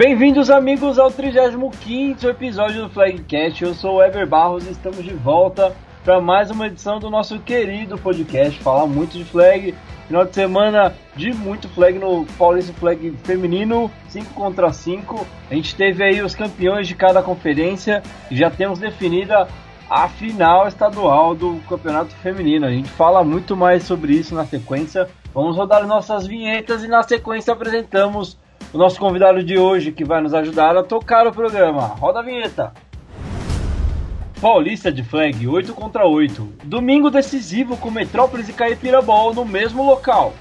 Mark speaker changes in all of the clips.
Speaker 1: Bem-vindos, amigos, ao 35 episódio do Flagcast. Eu sou o Ever Barros e estamos de volta para mais uma edição do nosso querido podcast. Falar muito de flag. Final de semana de muito flag no Paulista Flag Feminino, 5 contra 5. A gente teve aí os campeões de cada conferência e já temos definida a final estadual do Campeonato Feminino. A gente fala muito mais sobre isso na sequência. Vamos rodar nossas vinhetas e na sequência apresentamos o nosso convidado de hoje que vai nos ajudar a tocar o programa. Roda a vinheta! Paulista de flag 8 contra 8. Domingo decisivo com Metrópolis e Caipirabol no mesmo local.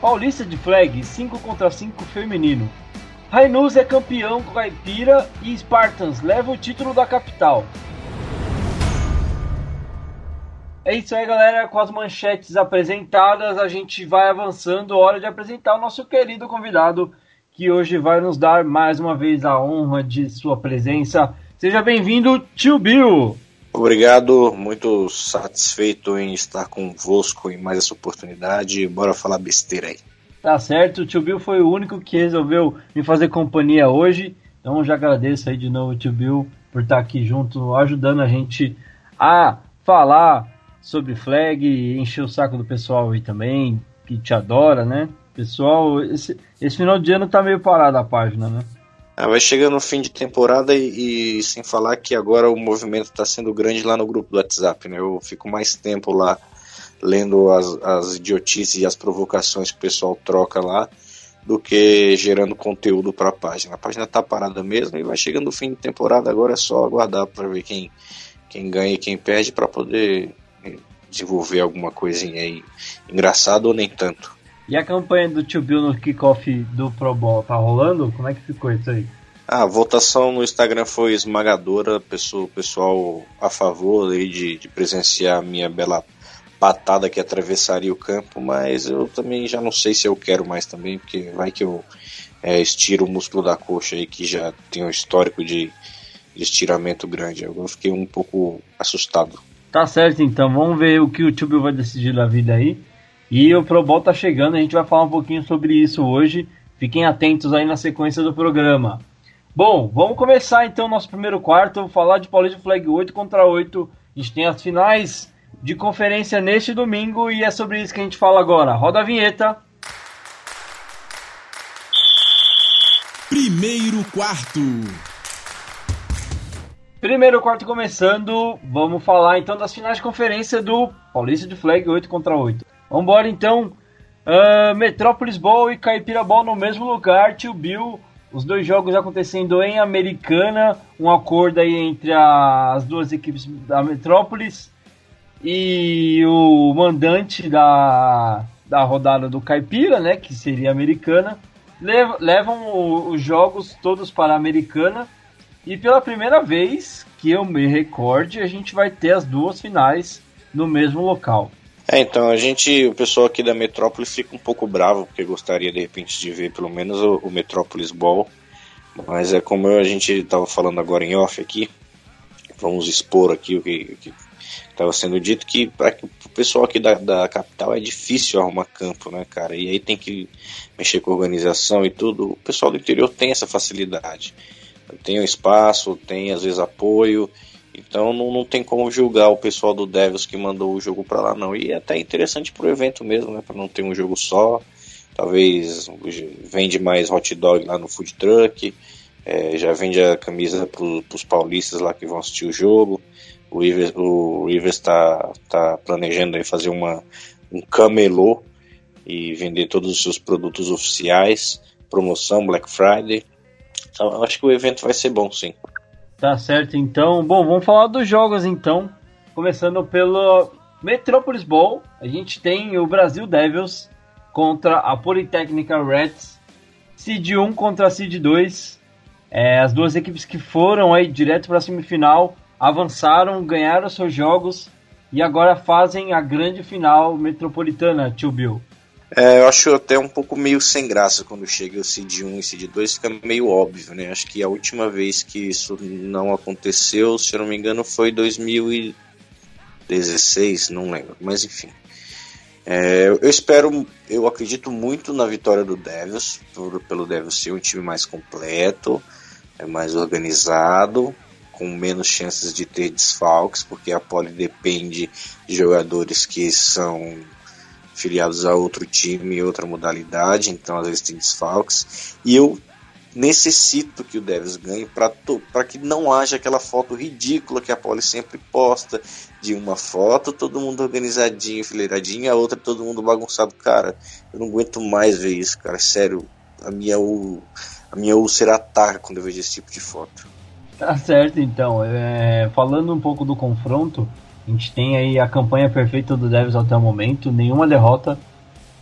Speaker 1: Paulista de flag 5 contra 5 feminino. Rainus é campeão com Caipira e Spartans leva o título da capital. É isso aí, galera. Com as manchetes apresentadas, a gente vai avançando. Hora de apresentar o nosso querido convidado, que hoje vai nos dar mais uma vez a honra de sua presença. Seja bem-vindo, tio Bill.
Speaker 2: Obrigado, muito satisfeito em estar convosco em mais essa oportunidade. Bora falar besteira aí.
Speaker 1: Tá certo, o tio Bill foi o único que resolveu me fazer companhia hoje. Então já agradeço aí de novo, tio Bill, por estar aqui junto, ajudando a gente a falar sobre flag, encher o saco do pessoal aí também, que te adora, né? Pessoal, esse, esse final de ano tá meio parado a página, né?
Speaker 2: Ah, vai chegando o fim de temporada e, e, sem falar que agora o movimento está sendo grande lá no grupo do WhatsApp, né? Eu fico mais tempo lá lendo as, as idiotices e as provocações que o pessoal troca lá do que gerando conteúdo para a página. A página está parada mesmo e vai chegando o fim de temporada, agora é só aguardar para ver quem, quem ganha e quem perde para poder desenvolver alguma coisinha aí engraçada ou nem tanto.
Speaker 1: E a campanha do Tio Bill no kickoff do Pro Bowl tá rolando? Como é que ficou isso aí?
Speaker 2: A votação no Instagram foi esmagadora, pessoal, pessoal a favor aí de, de presenciar a minha bela patada que atravessaria o campo, mas eu também já não sei se eu quero mais também, porque vai que eu é, estiro o músculo da coxa aí que já tem um histórico de, de estiramento grande. Eu fiquei um pouco assustado.
Speaker 1: Tá certo então, vamos ver o que o Bill vai decidir da vida aí. E o Pro Bowl tá chegando, a gente vai falar um pouquinho sobre isso hoje. Fiquem atentos aí na sequência do programa. Bom, vamos começar então nosso primeiro quarto. Vou falar de Paulista Flag 8 contra 8. A gente tem as finais de conferência neste domingo e é sobre isso que a gente fala agora. Roda a vinheta.
Speaker 3: Primeiro quarto.
Speaker 1: Primeiro quarto começando, vamos falar então das finais de conferência do Paulista de Flag 8 contra 8. Vambora então. Uh, Metrópolis Ball e Caipira Ball no mesmo lugar, Tio Bill. Os dois jogos acontecendo em Americana. Um acordo aí entre a, as duas equipes da Metrópolis. E o mandante da, da rodada do Caipira, né? Que seria Americana. Lev, levam os jogos todos para a Americana. E pela primeira vez que eu me recorde, a gente vai ter as duas finais no mesmo local.
Speaker 2: É, então a gente, o pessoal aqui da Metrópolis fica um pouco bravo porque gostaria de repente de ver pelo menos o, o Metrópolis Ball, mas é como a gente estava falando agora em off aqui, vamos expor aqui o que estava sendo dito que para o pessoal aqui da, da capital é difícil arrumar campo, né, cara? E aí tem que mexer com organização e tudo. O pessoal do interior tem essa facilidade, tem o espaço, tem às vezes apoio então não, não tem como julgar o pessoal do Devils que mandou o jogo para lá não. E é até interessante pro evento mesmo, né, para não ter um jogo só. Talvez vende mais hot dog lá no food truck. É, já vende a camisa para os paulistas lá que vão assistir o jogo. O Rivers, o Rivers tá, tá planejando aí fazer uma, um camelô e vender todos os seus produtos oficiais, promoção Black Friday. Então, acho que o evento vai ser bom, sim.
Speaker 1: Tá certo, então. Bom, vamos falar dos jogos então. Começando pelo Metropolis Bowl. A gente tem o Brasil Devils contra a Politécnica Reds. Seed 1 contra Seed 2. É, as duas equipes que foram aí direto para a semifinal avançaram, ganharam seus jogos e agora fazem a grande final metropolitana, Tio Bill.
Speaker 2: É, eu acho até um pouco meio sem graça quando chega o Cid 1 e Cid 2, fica meio óbvio, né? Acho que a última vez que isso não aconteceu, se eu não me engano, foi 2016, não lembro, mas enfim. É, eu espero, eu acredito muito na vitória do Devils, por, pelo Devils ser um time mais completo, é mais organizado, com menos chances de ter desfalques, porque a Poli depende de jogadores que são filiados a outro time outra modalidade, então às vezes tem desfalques. E eu necessito que o Devils ganhe para que não haja aquela foto ridícula que a Poli sempre posta de uma foto, todo mundo organizadinho, enfileiradinho, a outra todo mundo bagunçado. Cara, eu não aguento mais ver isso, cara. Sério, a minha, a minha úlcera ataca quando eu vejo esse tipo de foto.
Speaker 1: Tá certo, então. É, falando um pouco do confronto, a gente tem aí a campanha perfeita do Devils até o momento, nenhuma derrota.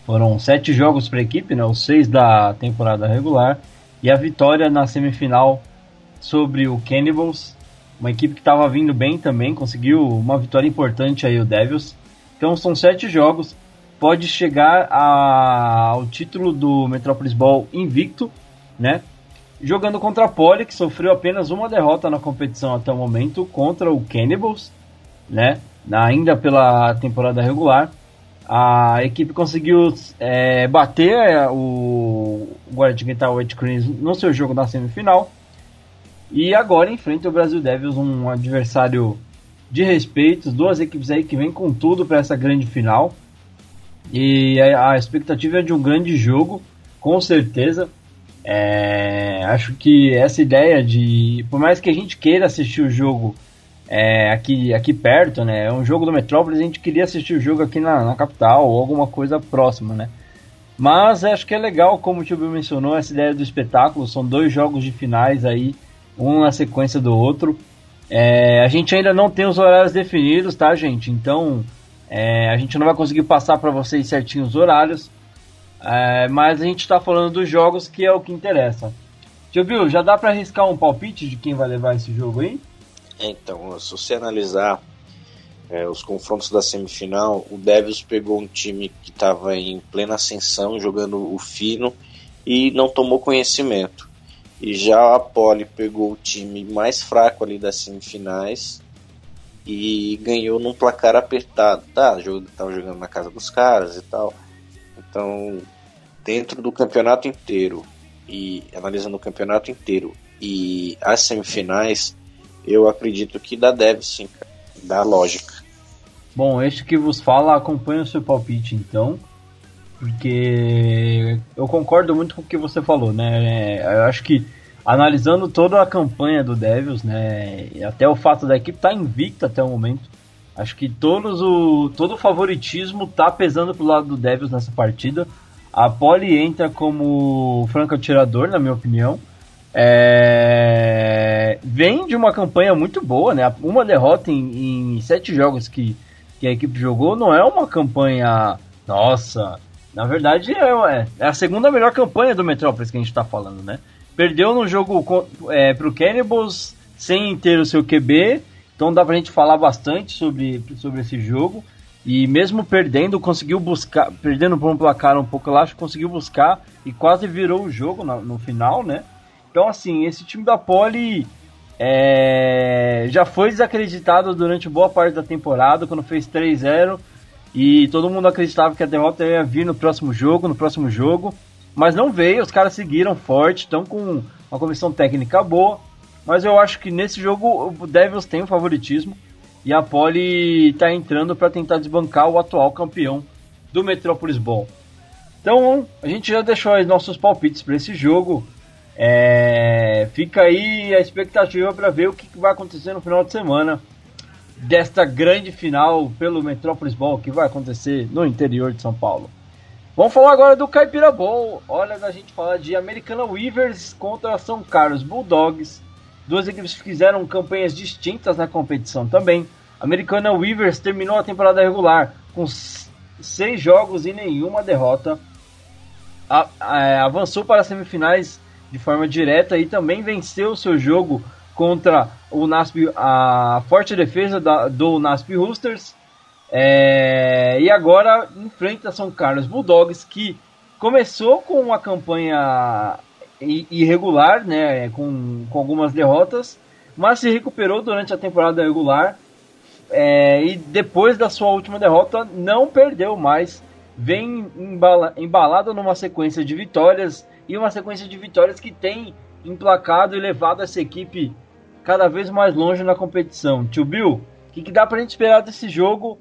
Speaker 1: Foram sete jogos para a equipe, né, os seis da temporada regular. E a vitória na semifinal sobre o Cannibals, uma equipe que estava vindo bem também, conseguiu uma vitória importante aí o Devils. Então são sete jogos, pode chegar a, ao título do Metropolis Ball invicto, né? Jogando contra a Poli, que sofreu apenas uma derrota na competição até o momento contra o Cannibals, né? Ainda pela temporada regular. A equipe conseguiu é, bater é, o Guardian White Cranes no seu jogo na semifinal. E agora enfrenta o Brasil Devils, um adversário de respeito. Duas equipes aí que vêm com tudo para essa grande final. E a, expectativa é de um grande jogo, com certeza. É, acho que essa ideia de. Por mais que a gente queira assistir o jogo é, aqui, aqui perto, né? É um jogo do Metrópolis, a gente queria assistir o jogo aqui na, na capital ou alguma coisa próxima, né? Mas acho que é legal, como o Tio Bill mencionou, essa ideia do espetáculo. São dois jogos de finais aí, um na sequência do outro. É, a gente ainda não tem os horários definidos, tá, gente? Então é, a gente não vai conseguir passar para vocês certinho os horários. É, mas a gente está falando dos jogos que é o que interessa. Tio Bill, já dá para arriscar um palpite de quem vai levar esse jogo aí?
Speaker 2: Então, se você analisar é, os confrontos da semifinal, o Devils pegou um time que estava em plena ascensão, jogando o fino e não tomou conhecimento. E já a Poli pegou o time mais fraco ali das semifinais e ganhou num placar apertado. Tá, estava jogando na casa dos caras e tal. Então, dentro do campeonato inteiro e analisando o campeonato inteiro e as semifinais, eu acredito que dá deve sim, dá lógica.
Speaker 1: Bom, este que vos fala acompanha o seu palpite então, porque eu concordo muito com o que você falou, né? Eu acho que analisando toda a campanha do Devils, né, até o fato da equipe estar tá invicta até o momento, acho que todos o todo o favoritismo tá pesando pro lado do Devils nessa partida. A Poli entra como franco atirador, na minha opinião. É... Vem de uma campanha muito boa, né? Uma derrota em, em, sete jogos que, que a equipe jogou não é uma campanha. Nossa! Na verdade, é, é a segunda melhor campanha do Metrópolis que a gente está falando, né? Perdeu no jogo é, pro Cannibals sem ter o seu QB, então dá pra gente falar bastante sobre, sobre esse jogo. E mesmo perdendo, conseguiu buscar, perdendo por um placar um pouco lá, conseguiu buscar e quase virou o jogo no, no final, né? Então, assim, esse time da Poli é, já foi desacreditado durante boa parte da temporada, quando fez 3-0. E todo mundo acreditava que a derrota ia vir no próximo jogo, no próximo jogo. Mas não veio, os caras seguiram forte, estão com uma comissão técnica boa. Mas eu acho que nesse jogo o Devils tem o favoritismo. E a Poli está entrando para tentar desbancar o atual campeão do Metropolis Ball. Então a gente já deixou aí nossos palpites para esse jogo. É, fica aí a expectativa para ver o que vai acontecer no final de semana desta grande final pelo Metrópolis Ball que vai acontecer no interior de São Paulo. Vamos falar agora do Caipira Ball. Olha, a gente fala de Americana Weavers contra São Carlos Bulldogs. Duas equipes fizeram campanhas distintas na competição também. Americana Weavers terminou a temporada regular com seis jogos e nenhuma derrota. A, a, avançou para as semifinais de forma direta e também venceu seu jogo contra o NASP, a forte defesa da, do NASP Roosters. É, e agora enfrenta São Carlos Bulldogs, que começou com uma campanha irregular, né, com, com algumas derrotas, mas se recuperou durante a temporada regular é, e depois da sua última derrota não perdeu mais vem embala, embalada numa sequência de vitórias e uma sequência de vitórias que tem emplacado e levado essa equipe cada vez mais longe na competição. Tio Bill, o que, que dá pra gente esperar desse jogo?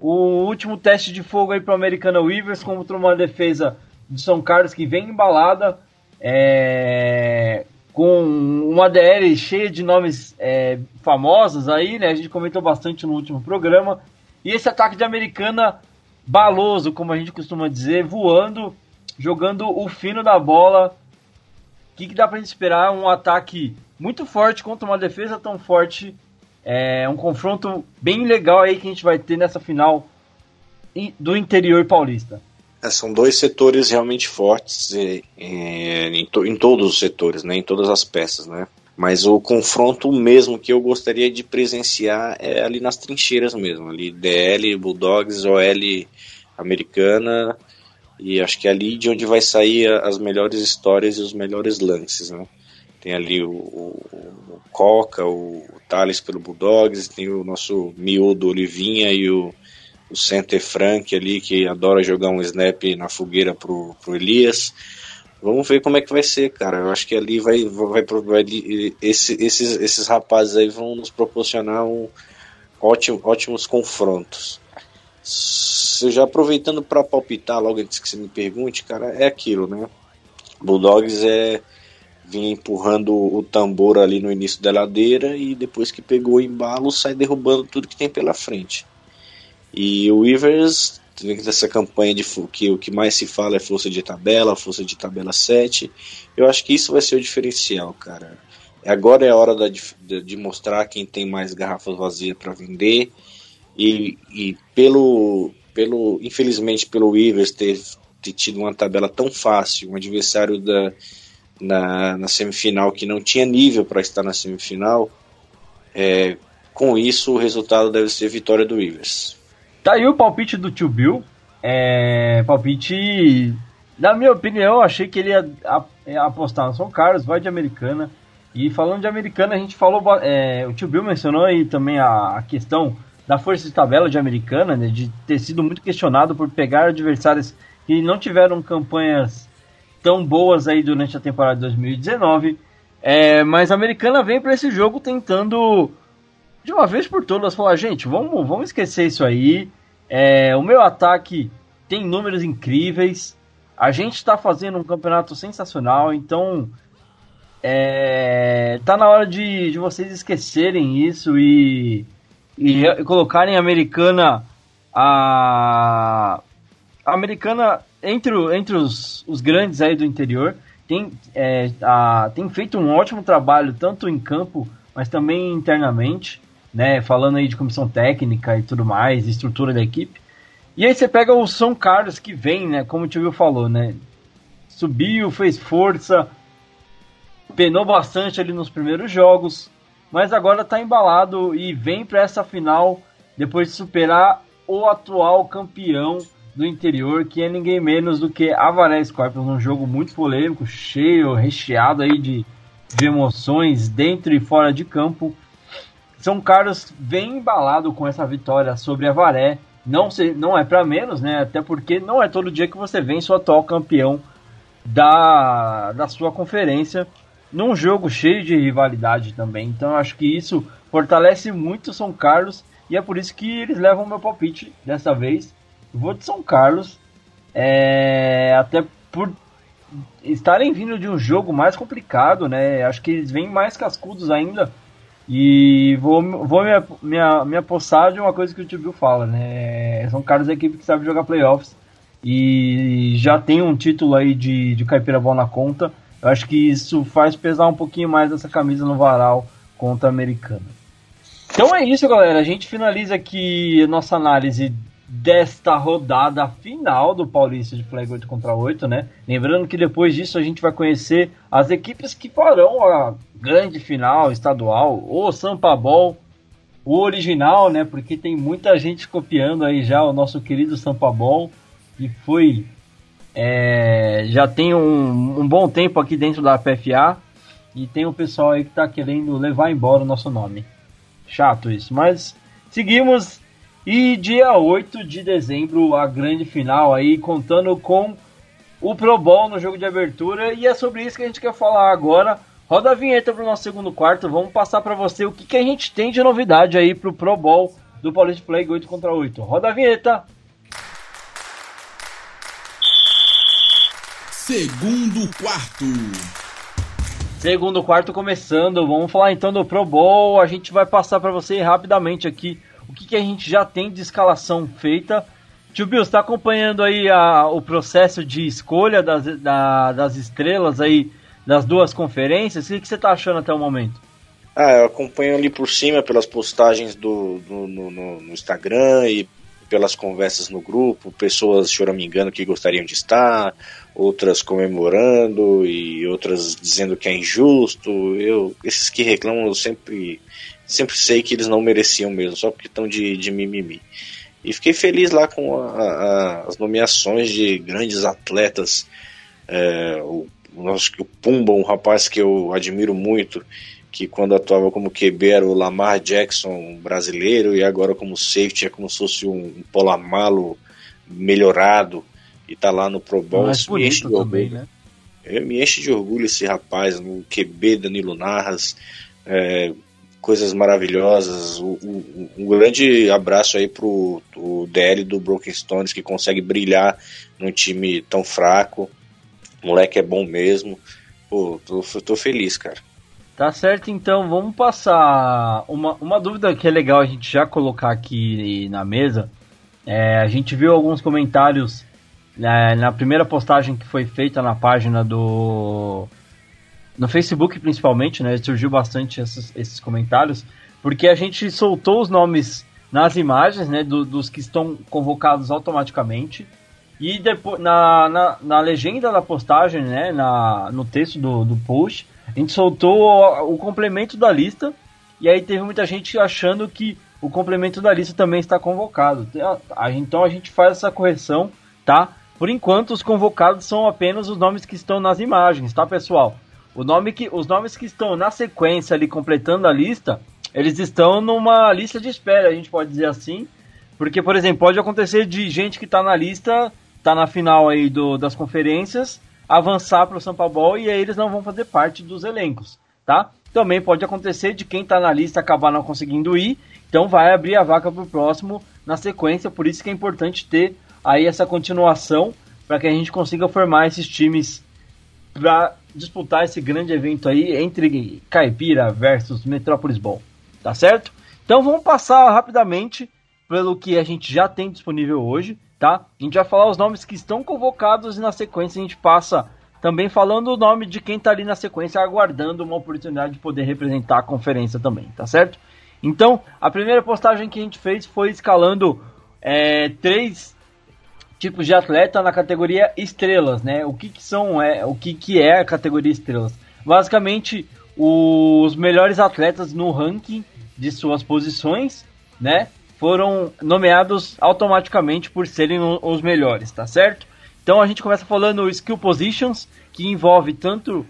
Speaker 1: O último teste de fogo aí pro Americana Weavers contra uma defesa de São Carlos que vem embalada, é, com uma DL cheia de nomes é, famosos aí, né? A gente comentou bastante no último programa. E esse ataque de Americana baloso, como a gente costuma dizer, voando, jogando o fino da bola. O que, que dá pra gente esperar? Um ataque muito forte contra uma defesa tão forte. É um confronto bem legal aí que a gente vai ter nessa final do interior paulista.
Speaker 2: É, são dois setores realmente fortes em, to, em, todos os setores, né, em todas as peças, né. Mas o confronto mesmo que eu gostaria de presenciar é ali nas trincheiras mesmo, ali DL, Bulldogs, OL americana e acho que é ali de onde vai sair as melhores histórias e os melhores lances, né. Tem ali o, o, o Coca, o, o Thales pelo Bulldogs, tem o nosso miúdo Olivinha e o o center Frank ali, que adora jogar um snap na fogueira pro, pro Elias. Vamos ver como é que vai ser, cara. Eu acho que ali vai, vai, vai esse, esses, esses rapazes aí vão nos proporcionar um ótimo, ótimos confrontos. Já aproveitando para palpitar logo antes que você me pergunte, cara, é aquilo, né? Bulldogs é vinha empurrando o tambor ali no início da ladeira e depois que pegou o embalo sai derrubando tudo que tem pela frente. E o Weavers, dessa campanha de que o que mais se fala é força de tabela, força de tabela 7. Eu acho que isso vai ser o diferencial, cara. Agora é a hora de, de mostrar quem tem mais garrafas vazias para vender. E, e, pelo, pelo, infelizmente, pelo Weavers ter, ter tido uma tabela tão fácil, um adversário da, na, na semifinal que não tinha nível para estar na semifinal, é, com isso o resultado deve ser vitória do Weavers.
Speaker 1: Tá aí o palpite do tio Bill. É, palpite, na minha opinião, achei que ele ia, ia apostar no São Carlos, vai de Americana. E falando de Americana, a gente falou. É, o tio Bill mencionou aí também a, questão da força de tabela de Americana, né, de ter sido muito questionado por pegar adversários que não tiveram campanhas tão boas aí durante a temporada de 2019. É, mas a Americana vem para esse jogo tentando de uma vez por todas falar, gente, vamos, vamos esquecer isso aí. É, o meu ataque tem números incríveis. A gente está fazendo um campeonato sensacional, então é, tá na hora de, de vocês esquecerem isso e, e, e colocarem a americana a, a, americana entre, entre os, os grandes aí do interior tem, é, a, tem feito um ótimo trabalho tanto em campo mas também internamente né? Falando aí de comissão técnica e tudo mais, estrutura da equipe. E aí você pega o São Carlos que vem, né? Como o Tio falou, né? Subiu, fez força, penou bastante ali nos primeiros jogos, mas agora tá embalado e vem para essa final depois de superar o atual campeão do interior, que é ninguém menos do que Avaré Scorpions, um jogo muito polêmico, cheio, recheado aí de, de emoções dentro e fora de campo. São Carlos vem embalado com essa vitória sobre a Varé. Não, se, não é para menos, né? Até porque não é todo dia que você vence o atual campeão da, da sua conferência num jogo cheio de rivalidade também. Então acho que isso fortalece muito São Carlos e é por isso que eles levam meu palpite dessa vez. vou de São Carlos, é, até por estarem vindo de um jogo mais complicado, né? Acho que eles vêm mais cascudos ainda e vou, vou me, me, me apossar de uma coisa que o Tio Bill fala, né? São caras da equipe que sabe jogar playoffs e já tem um título aí de, de Caipira Ball na conta. Eu acho que isso faz pesar um pouquinho mais essa camisa no varal contra a americana. Então é isso, galera. A gente finaliza aqui nossa análise desta rodada final do Paulista de Flag 8 contra 8, né? Lembrando que depois disso a gente vai conhecer as equipes que farão a grande final estadual, o Sampabol, o original, né? Porque tem muita gente copiando aí já o nosso querido Sampabol, que foi é, já tem um, um, bom tempo aqui dentro da PFA e tem o um pessoal aí que tá querendo levar embora o nosso nome. Chato isso, mas seguimos E dia 8 de dezembro, a grande final aí, contando com o Pro Bowl no jogo de abertura. E é sobre isso que a gente quer falar agora. Roda a vinheta para o nosso segundo quarto. Vamos passar para você o que, que a gente tem de novidade aí para o Pro Bowl do Paulista Play 8 contra 8. Roda a vinheta!
Speaker 3: Segundo quarto.
Speaker 1: Segundo quarto começando. Vamos falar então do Pro Bowl. A gente vai passar para você rapidamente aqui o que, que, a gente já tem de escalação feita. Tio Bill, está acompanhando aí a, o processo de escolha das, da, das estrelas aí das duas conferências? O que, que você está achando até o momento?
Speaker 2: Ah, eu acompanho ali por cima pelas postagens do, do no, no, no, Instagram e pelas conversas no grupo, pessoas choramingando que gostariam de estar, outras comemorando e outras dizendo que é injusto. Eu, esses que reclamam, eu sempre, sempre sei que eles não mereciam mesmo, só porque estão de, de mimimi. E fiquei feliz lá com a, a, as nomeações de grandes atletas. É, o, nosso, o Pumba, um rapaz que eu admiro muito, que quando atuava como QB era o Lamar Jackson brasileiro e agora como safety é como se fosse um, um Polamalo melhorado e tá lá no Pro Bowl.
Speaker 1: Mais me enche de também, né?
Speaker 2: me enche de orgulho esse rapaz, no QB Danilo Narras, é, coisas maravilhosas. Um, um, grande abraço aí pro o DL do Broken Stones que consegue brilhar num time tão fraco. O moleque é bom mesmo. Pô, tô, tô feliz, cara.
Speaker 1: Tá certo, então vamos passar uma, uma dúvida que é legal a gente já colocar aqui na mesa. É, a gente viu alguns comentários né, na primeira postagem que foi feita na página do no Facebook principalmente, né? Surgiu bastante esses, esses comentários, porque a gente soltou os nomes nas imagens, né? Do, dos que estão convocados automaticamente. E depois, na, na, na, legenda da postagem, né? Na, no texto do, do post, a gente soltou o, o complemento da lista. E aí teve muita gente achando que o complemento da lista também está convocado. Então a gente faz essa correção, tá? Por enquanto, os convocados são apenas os nomes que estão nas imagens, tá, pessoal? O nome que, os nomes que estão na sequência ali completando a lista, eles estão numa lista de espera, a gente pode dizer assim. Porque, por exemplo, pode acontecer de gente que está na lista, está na final aí do, das conferências, avançar para o Sampa Ball e aí eles não vão fazer parte dos elencos, tá? Também pode acontecer de quem está na lista acabar não conseguindo ir, então vai abrir a vaca para o próximo na sequência, por isso que é importante ter aí essa continuação para que a gente consiga formar esses times para disputar esse grande evento aí entre Caipira versus Metrópolis Ball, tá certo? Então vamos passar rapidamente pelo que a gente já tem disponível hoje, tá? A gente vai falar os nomes que estão convocados e na sequência a gente passa também falando o nome de quem tá ali na sequência aguardando uma oportunidade de poder representar a conferência também, tá certo? Então, a primeira postagem que a gente fez foi escalando é, três tipos de atleta na categoria estrelas, né? O que, que são é o que, que é a categoria estrelas? Basicamente, os melhores atletas no ranking de suas posições, né? Foram nomeados automaticamente por serem os melhores, tá certo? Então a gente começa falando skill positions, que envolve tanto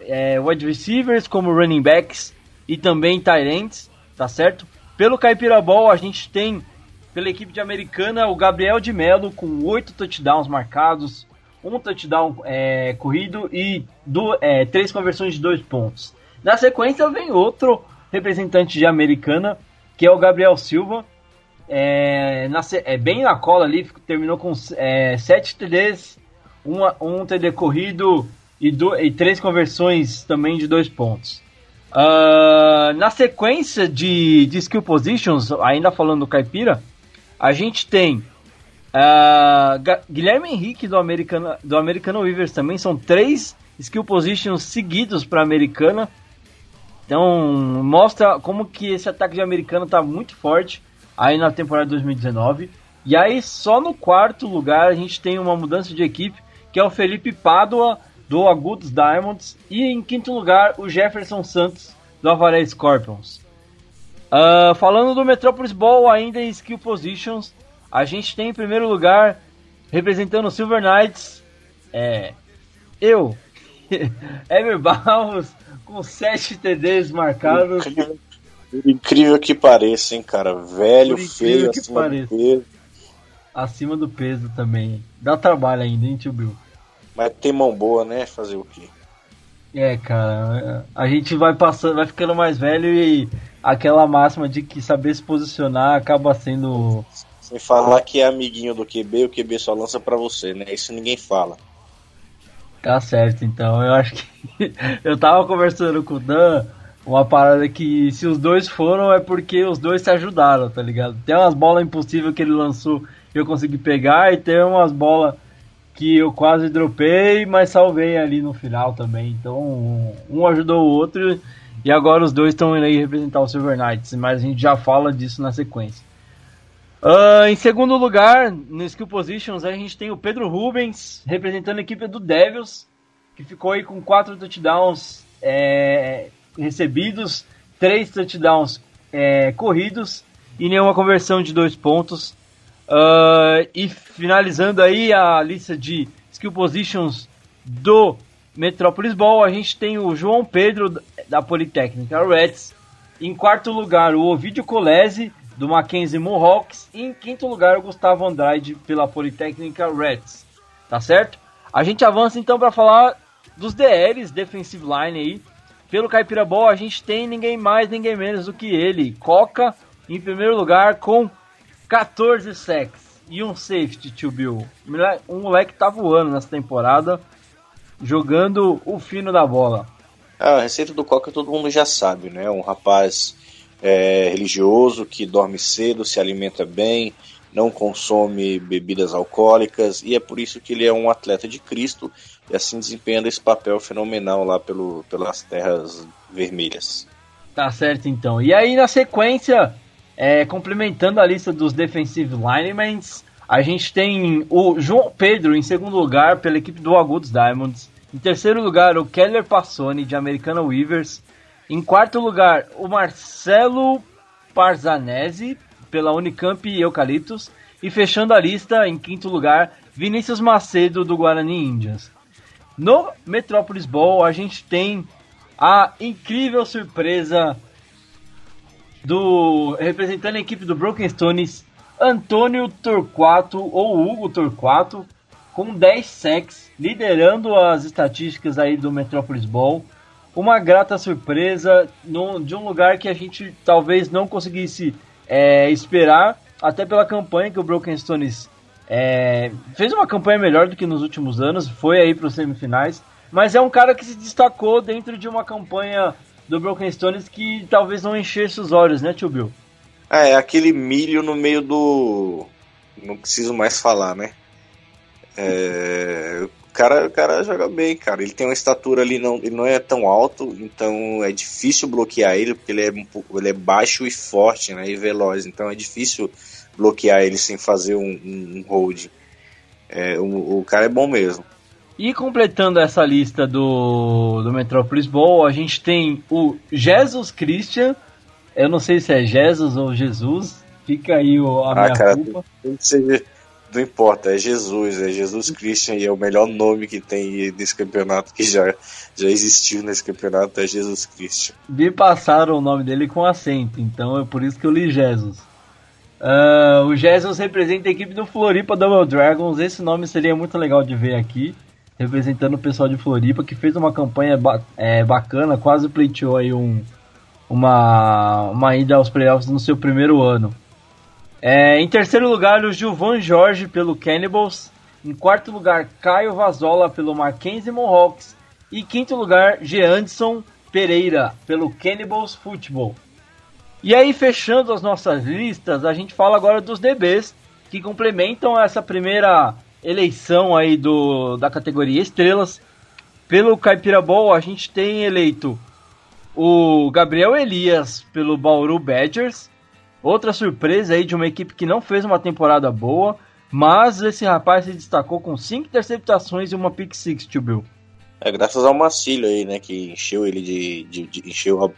Speaker 1: é, wide receivers como running backs e também tight ends, tá certo? Pelo Caipira Ball a gente tem pela equipe de Americana, o Gabriel de Melo com oito touchdowns marcados, um touchdown é, corrido e do, é, três conversões de dois pontos. Na sequência vem outro representante de Americana, que é o Gabriel Silva, é, na, é bem na cola ali, terminou com é, sete TDs, uma, um TD corrido e, do, e três conversões também de dois pontos. Uh, na sequência de, de skill positions, ainda falando do Caipira, a gente tem uh, Guilherme Henrique do Americana, do Americana Weavers também. São três skill positions seguidos para Americana. Então mostra como que esse ataque de Americana está muito forte aí na temporada 2019. E aí só no quarto lugar a gente tem uma mudança de equipe que é o Felipe Padua do Agudos Diamonds e em quinto lugar o Jefferson Santos do Avaré Scorpions. Uh, falando do Metropolis Ball ainda em skill positions, a gente tem em primeiro lugar, representando o Silver Knights, é, eu, Ever Barros, com 7 TDs marcados.
Speaker 2: Por incrível que pareça, hein, cara. Velho, feio,
Speaker 1: que
Speaker 2: acima
Speaker 1: pareça.
Speaker 2: do peso.
Speaker 1: Acima do peso também. Dá trabalho ainda, hein, tio Bill?
Speaker 2: Mas tem mão boa, né? Fazer o quê?
Speaker 1: É, cara, a gente vai passando, vai ficando mais velho e aquela máxima de que saber se posicionar acaba sendo.
Speaker 2: Sem falar que é amiguinho do QB, o QB só lança pra você, né? Isso ninguém fala.
Speaker 1: Tá certo, então. Eu acho que. eu tava conversando com o Dan, uma parada que se os dois foram é porque os dois se ajudaram, tá ligado? Tem umas bolas impossíveis que ele lançou e eu consegui pegar, e tem umas bolas que eu quase dropei, mas salvei ali no final também. Então, um ajudou o outro e agora os dois estão indo aí representar o Silver Knights, mas a gente já fala disso na sequência. Uh, em segundo lugar, no Skill Positions, a gente tem o Pedro Rubens, representando a equipe do Devils, que ficou aí com quatro touchdowns é, recebidos, três touchdowns é, corridos e nenhuma conversão de dois pontos. Uh, e finalizando aí a lista de skill positions do Metropolis Ball, a gente tem o João Pedro da Politécnica Reds. Em quarto lugar, o Ovidio Colese do Mackenzie Mohawks. E em quinto lugar, o Gustavo Andrade pela Politécnica Reds. Tá certo? A gente avança então para falar dos DLs, Defensive Line aí. Pelo Caipira Ball, a gente tem ninguém mais, ninguém menos do que ele, Coca, em primeiro lugar com 14 sacks e um safety, tio Bill. Um moleque tá voando nessa temporada, jogando o fino da bola.
Speaker 2: Ah, a receita do Coca todo mundo já sabe, né? Um rapaz é, religioso que dorme cedo, se alimenta bem, não consome bebidas alcoólicas e é por isso que ele é um atleta de Cristo e assim desempenhando esse papel fenomenal lá pelo, pelas terras vermelhas.
Speaker 1: Tá certo então. E aí na sequência é, complementando a lista dos defensive linemen, a gente tem o João Pedro em segundo lugar pela equipe do Agudos Diamonds. Em terceiro lugar, o Keller Passoni de Americana Weavers. Em quarto lugar, o Marcelo Parzanese pela Unicamp Eucaliptus. E fechando a lista, em quinto lugar, Vinícius Macedo do Guarani Indians. No Metropolis Bowl, a gente tem a incrível surpresa do representando a equipe do Broken Stones, Antônio Torquato ou Hugo Torquato, com 10 sacks, liderando as estatísticas aí do Metropolis Bowl. Uma grata surpresa no, de um lugar que a gente talvez não conseguisse é, esperar, até pela campanha que o Broken Stones é, fez uma campanha melhor do que nos últimos anos, foi aí para os semifinais, mas é um cara que se destacou dentro de uma campanha do Broken Stones que talvez não enchesse os olhos, né, tio Bill?
Speaker 2: É, aquele milho no meio do. Não preciso mais falar, né? É... O, cara, o cara joga bem, cara. Ele tem uma estatura ali, não, ele não é tão alto, então é difícil bloquear ele, porque ele é, um pouco, ele é baixo e forte, né? E veloz, então é difícil bloquear ele sem fazer um, um, um hold. É, o, o cara é bom mesmo.
Speaker 1: E completando essa lista do, do Metropolis Bowl, a gente tem o Jesus Christian. Eu não sei se é Jesus ou Jesus. Fica aí o, a
Speaker 2: ah,
Speaker 1: minha
Speaker 2: cara,
Speaker 1: culpa.
Speaker 2: Não importa, é Jesus, é Jesus Christian e é o melhor nome que tem nesse campeonato que já, já existiu nesse campeonato, é Jesus Christian.
Speaker 1: Me passaram o nome dele com acento, então é por isso que eu li Jesus. Uh, o Jesus representa a equipe do Floripa Double Dragons. Esse nome seria muito legal de ver aqui representando o pessoal de Floripa, que fez uma campanha ba é, bacana, quase pleiteou aí um, uma, uma ida aos playoffs no seu primeiro ano. É, em terceiro lugar, o Gilvan Jorge pelo Cannibals. Em quarto lugar, Caio Vazola pelo Mackenzie Mohawks. E quinto lugar, Jeanson Pereira pelo Cannibals Football. E aí, fechando as nossas listas, a gente fala agora dos DBs que complementam essa primeira eleição aí do, da categoria Estrelas. Pelo Caipira Ball, a gente tem eleito o Gabriel Elias pelo Bauru Badgers. Outra surpresa aí de uma equipe que não fez uma temporada boa, mas esse rapaz se destacou com cinco interceptações e uma pick six, tio Bill.
Speaker 2: É graças ao Macílio aí, né, que encheu ele de, de, de encheu a,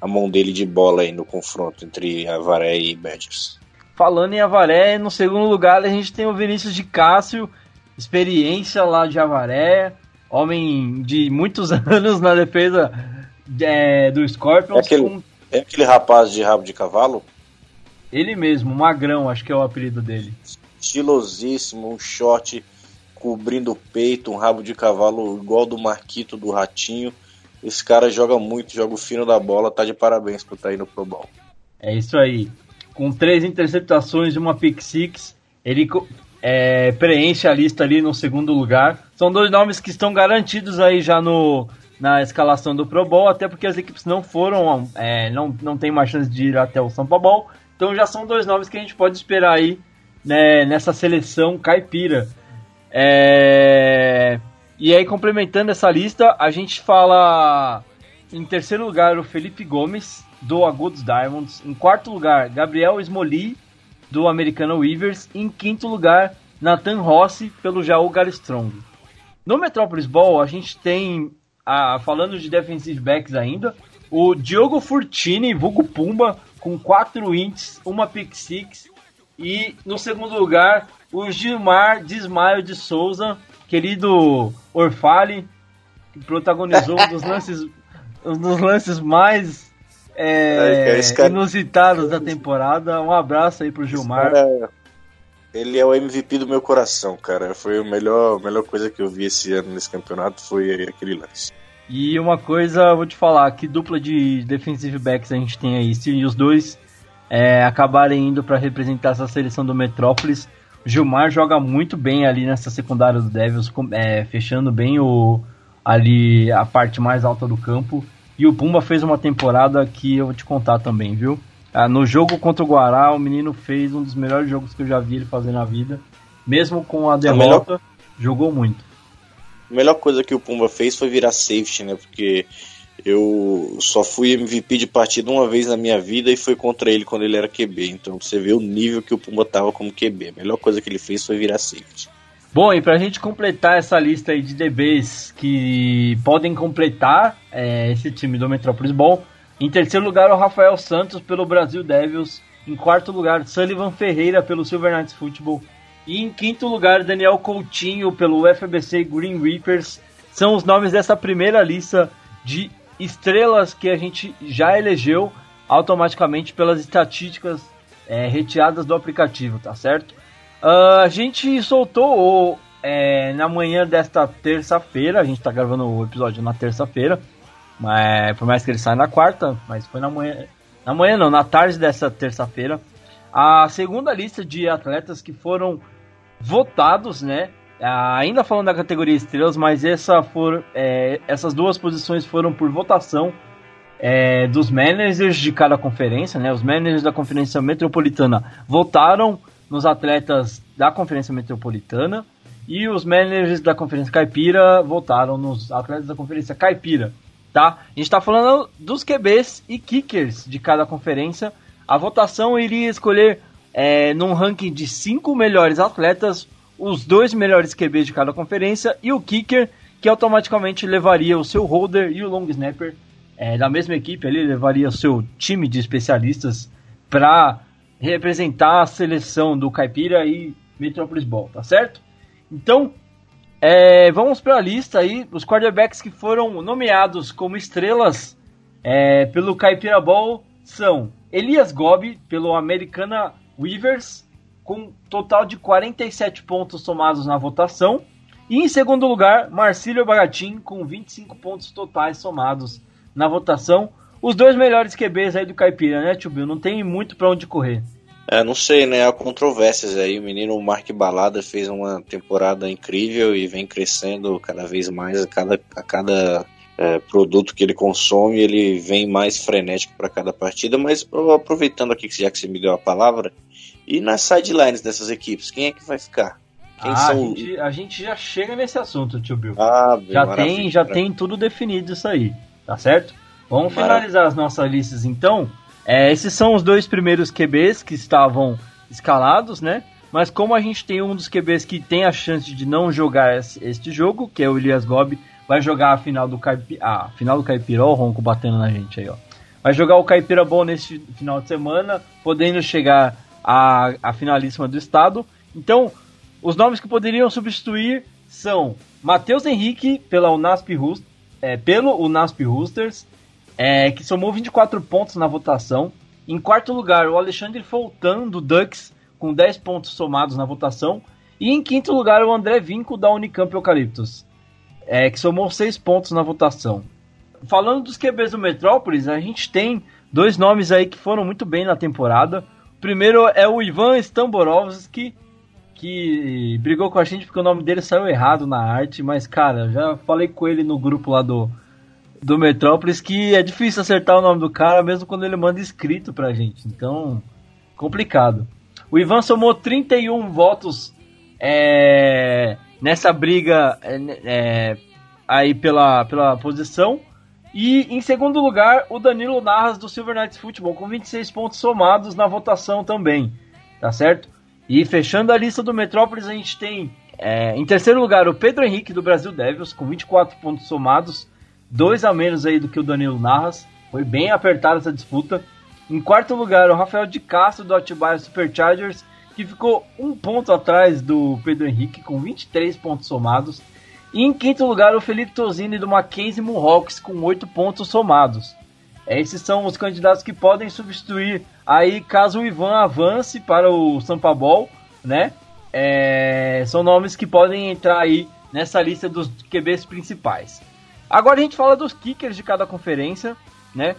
Speaker 2: a, mão dele de bola aí no confronto entre Avaré e Badgers.
Speaker 1: Falando em Avaré, no segundo lugar a gente tem o Vinícius de Cássio, experiência lá de Avaré, homem de muitos anos na defesa é, do Scorpions,
Speaker 2: é aquele,
Speaker 1: com
Speaker 2: É aquele rapaz de rabo de cavalo?
Speaker 1: Ele mesmo, Magrão, acho que é o apelido dele.
Speaker 2: Estilosíssimo, um short cobrindo o peito, um rabo de cavalo igual do Marquito do Ratinho. Esse cara joga muito, joga o fino da bola, tá de parabéns por estar tá aí no Pro Bowl.
Speaker 1: É isso aí. Com três interceptações e uma pick six, ele é, preenche a lista ali no segundo lugar. São dois nomes que estão garantidos aí já no, na escalação do Pro Bowl, até porque as equipes não foram, é, não, não tem mais chance de ir até o São Paulo. Então já são dois nomes que a gente pode esperar aí né, nessa seleção caipira. É... E aí, complementando essa lista, a gente fala em terceiro lugar o Felipe Gomes, do Agudos Diamonds. Em quarto lugar, Gabriel Smoli, do Americano Weavers. E em quinto lugar, Nathan Rossi, pelo Jaú Strong. No Metropolis Ball, a gente tem, a, falando de defensive backs ainda, o Diogo Furtini, vulgo Pumba, com 4 ints, uma pick six. E no segundo lugar, o Gilmar Desmaio de Souza, querido Orfale, que protagonizou um dos lances, um dos lances mais é, cara... inusitados da temporada. Um abraço aí pro Gilmar. Cara,
Speaker 2: ele é o MVP do meu coração, cara. Foi a melhor, melhor coisa que eu vi esse ano nesse campeonato, foi aquele lance.
Speaker 1: E uma coisa, vou te falar, que dupla de defensive backs a gente tem aí. Se os dois é, acabarem indo para representar essa seleção do Metrópolis, Gilmar joga muito bem ali nessa secundária do Devils, é, fechando bem o, ali a parte mais alta do campo. E o Pumba fez uma temporada que eu vou te contar também, viu? Ah, no jogo contra o Guará, o menino fez um dos melhores jogos que eu já vi ele fazer na vida. Mesmo com a derrota, a melhor... jogou muito.
Speaker 2: A melhor coisa que o Pumba fez foi virar safety, né? Porque eu só fui MVP de partida uma vez na minha vida e foi contra ele quando ele era QB. Então você vê o nível que o Pumba tava como QB. A melhor coisa que ele fez foi virar safety.
Speaker 1: Bom, e pra gente completar essa lista aí de DBs que podem completar é, esse time do Metropolis Ball, em terceiro lugar o Rafael Santos pelo Brasil Devils, em quarto lugar Sullivan Ferreira pelo Silver Knights Football e em quinto lugar Daniel Coutinho pelo FBC Green Reapers. São os nomes dessa primeira lista de estrelas que a gente já elegeu automaticamente pelas estatísticas é, retiradas do aplicativo, tá certo? Uh, a gente soltou é, na manhã desta terça-feira, a gente tá gravando o episódio na terça-feira, mas por mais que ele saia na quarta, mas foi na manhã, na manhã não, na tarde dessa terça-feira, a segunda lista de atletas que foram votados, né, ainda falando da categoria estrelas, mas essa for, é, essas duas posições foram por votação é, dos managers de cada conferência, né? Os managers da Conferência Metropolitana votaram nos atletas da Conferência Metropolitana e os managers da Conferência Caipira votaram nos atletas da Conferência Caipira, tá? A gente está falando dos QBs e kickers de cada conferência. A votação iria escolher é, num ranking de cinco melhores atletas os dois melhores QBs de cada conferência e o kicker, que automaticamente levaria o seu holder e o long snapper é, da mesma equipe, ele levaria o seu time de especialistas para representar a seleção do Caipira e Metropolis Ball, tá certo? Então, é, vamos para a lista aí, os quarterbacks que foram nomeados como estrelas é, pelo Caipira Ball são Elias Gobi, pelo Americana Weavers, com total de 47 pontos somados na votação. E em segundo lugar, Marcílio Bagatin, com 25 pontos totais somados na votação. Os dois melhores QBs aí do Caipira, né, Tio Bill? Não tem muito para onde correr.
Speaker 2: É, não sei, né? Há controvérsias aí. O menino Mark Balada fez uma temporada incrível e vem crescendo cada vez mais a cada, a cada é, produto que ele consome, ele vem mais frenético para cada partida. Mas aproveitando aqui, já que você me deu a palavra, e nas sidelines dessas equipes, quem é que vai ficar? Quem
Speaker 1: ah, são... a, gente, a gente já chega nesse assunto, tio Bill. Ah, já tem, já tem tudo definido isso aí, tá certo? Vamos finalizar as nossas listas então. É, esses são os dois primeiros QBs que estavam escalados, né? Mas como a gente tem um dos QBs que tem a chance de não jogar este jogo, que é o Elias Gobi, vai jogar a final do Caipira, ah, final do Caipira, ó, o Ronco batendo na gente aí, ó. Vai jogar o Caipira bom nesse final de semana, podendo chegar a, a finalíssima do estado. Então, os nomes que poderiam substituir são Matheus Henrique pela Unasp Rust, é, pelo Unasp Roosters, é, que somou 24 pontos na votação. Em quarto lugar, o Alexandre Foltan, do Ducks, com 10 pontos somados na votação. E em quinto lugar, o André Vinco, da Unicamp Eucaliptus, é, que somou 6 pontos na votação. Falando dos QBs do Metrópolis, a gente tem dois nomes aí que foram muito bem na temporada. O primeiro é o Ivan Stamborovski, que brigou com a gente porque o nome dele saiu errado na arte, mas cara, já falei com ele no grupo lá do, do Metrópolis que é difícil acertar o nome do cara, mesmo quando ele manda escrito pra gente. Então, complicado. O Ivan somou 31 votos é, nessa briga é, é, aí pela, pela posição. E em segundo lugar, o Danilo Narras do Silver Knights Football, com 26 pontos somados na votação também. Tá certo? E fechando a lista do Metrópolis, a gente tem é, em terceiro lugar o Pedro Henrique do Brasil Devils, com 24 pontos somados dois a menos aí do que o Danilo Narras. Foi bem apertada essa disputa. Em quarto lugar, o Rafael de Castro do Atibaia Superchargers, que ficou um ponto atrás do Pedro Henrique, com 23 pontos somados. E em quinto lugar, o Felipe Tozini do Mackenzie Mohawks, com 8 pontos somados. Esses são os candidatos que podem substituir aí caso o Ivan avance para o Sampa Ball, né? É, são nomes que podem entrar aí nessa lista dos QBs principais. Agora a gente fala dos kickers de cada conferência, né?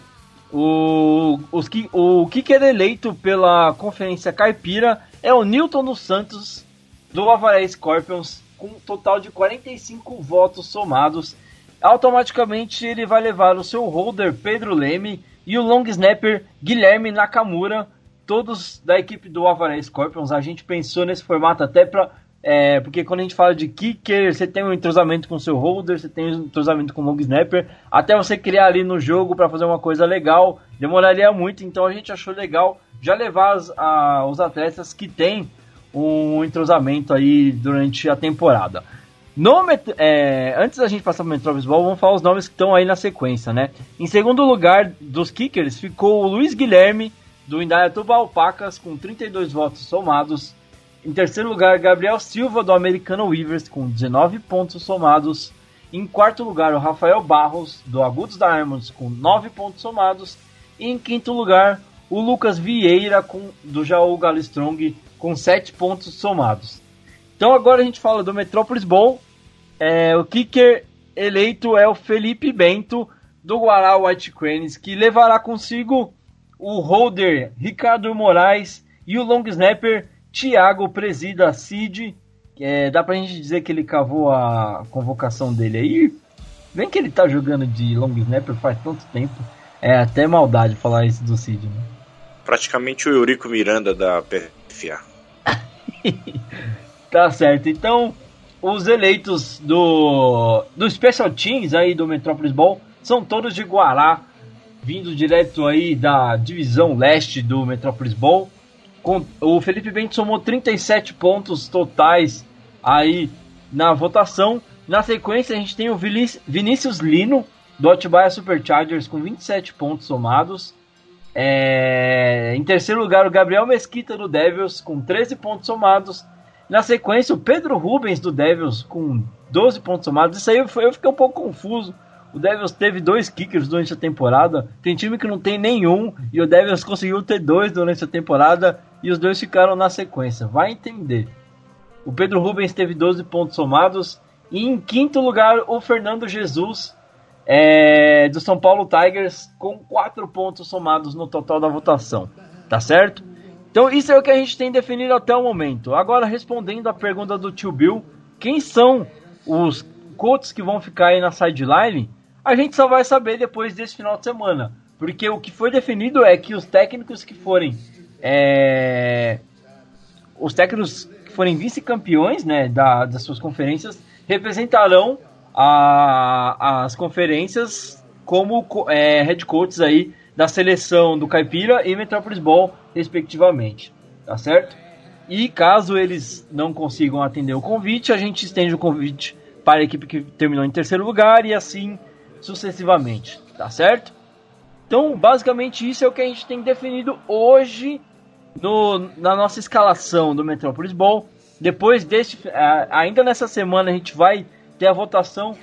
Speaker 1: O, os, o kicker eleito pela conferência caipira é o Newton dos Santos, do Avaré Scorpions, com um total de 45 votos somados. Automaticamente ele vai levar o seu holder Pedro Leme e o long snapper Guilherme Nakamura, todos da equipe do Avaré Scorpions. A gente pensou nesse formato até para é, porque quando a gente fala de kicker, você tem um entrosamento com seu holder, você tem um entrosamento com o long snapper, até você criar ali no jogo para fazer uma coisa legal, demoraria muito, então a gente achou legal já levar as, a, os atletas que têm um entrosamento aí durante a temporada. No, é, antes da gente passar para o Metropolis Ball, vamos falar os nomes que estão aí na sequência, né? Em segundo lugar dos kickers ficou o Luiz Guilherme, do Indaiatuba Alpacas, com 32 votos somados. Em terceiro lugar, Gabriel Silva, do Americano Weavers, com 19 pontos somados. Em quarto lugar, o Rafael Barros, do Agudos Diamonds, com 9 pontos somados. E em quinto lugar, o Lucas Vieira, com, do Jaú Galistrong, com 7 pontos somados. Então agora a gente fala do Metropolis Bowl. É, o kicker eleito é o Felipe Bento, do Guará White Cranes, que levará consigo o holder Ricardo Moraes e o long snapper Thiago Presida Cid. É, dá pra gente dizer que ele cavou a convocação dele aí. Vem que ele tá jogando de long snapper faz tanto tempo. É até maldade falar isso do Cid, né?
Speaker 2: Praticamente o Eurico Miranda da PFA.
Speaker 1: tá certo. Então, os eleitos do, do Special Teams aí do Metropolis Ball são todos de Guará, vindo direto aí da divisão leste do Metropolis Ball. O Felipe Bento somou 37 pontos totais aí na votação. Na sequência, a gente tem o Vinícius Lino, do Atibaia Superchargers, com 27 pontos somados. É, em terceiro lugar, o Gabriel Mesquita, do Devils, com 13 pontos somados. Na sequência, o Pedro Rubens, do Devils, com 12 pontos somados. Isso aí eu fiquei um pouco confuso. O Devils teve dois kickers durante a temporada. Tem time que não tem nenhum. E o Devils conseguiu ter dois durante a temporada e os dois ficaram na sequência. Vai entender. O Pedro Rubens teve 12 pontos somados. E em quinto lugar, o Fernando Jesus, é, do São Paulo Tigers, com 4 pontos somados no total da votação. Tá certo? Então, isso é o que a gente tem definido até o momento. Agora, respondendo a pergunta do tio Bill, quem são os coaches que vão ficar aí na sideline? A gente só vai saber depois desse final de semana. Porque o que foi definido é que os técnicos que forem é, os técnicos que forem vice-campeões né, da, das suas conferências representarão a, as conferências como é, head coaches aí da seleção do Caipira e Metrópolis Ball, respectivamente. Tá certo? E caso eles não consigam atender o convite, a gente estende o convite para a equipe que terminou em terceiro lugar e assim sucessivamente. Tá certo? Então, basicamente, isso é o que a gente tem definido hoje no, na nossa escalação do Metropolis Ball. Depois deste, ainda nessa semana, a gente vai ter a votação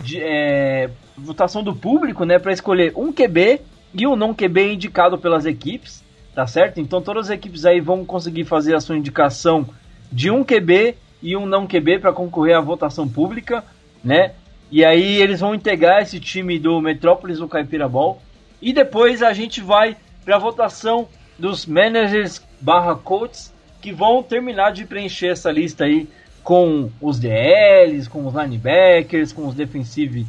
Speaker 1: de, é, votação do público, né, para escolher um QB e um não QB indicado pelas equipes, tá certo? Então todas as equipes aí vão conseguir fazer a sua indicação de um QB e um não QB para concorrer à votação pública, né? E aí eles vão integrar esse time do Metrópolis no Caipira Ball. E depois a gente vai para a votação dos managers barra coaches que vão terminar de preencher essa lista aí com os DLs, com os linebackers, com os defensive,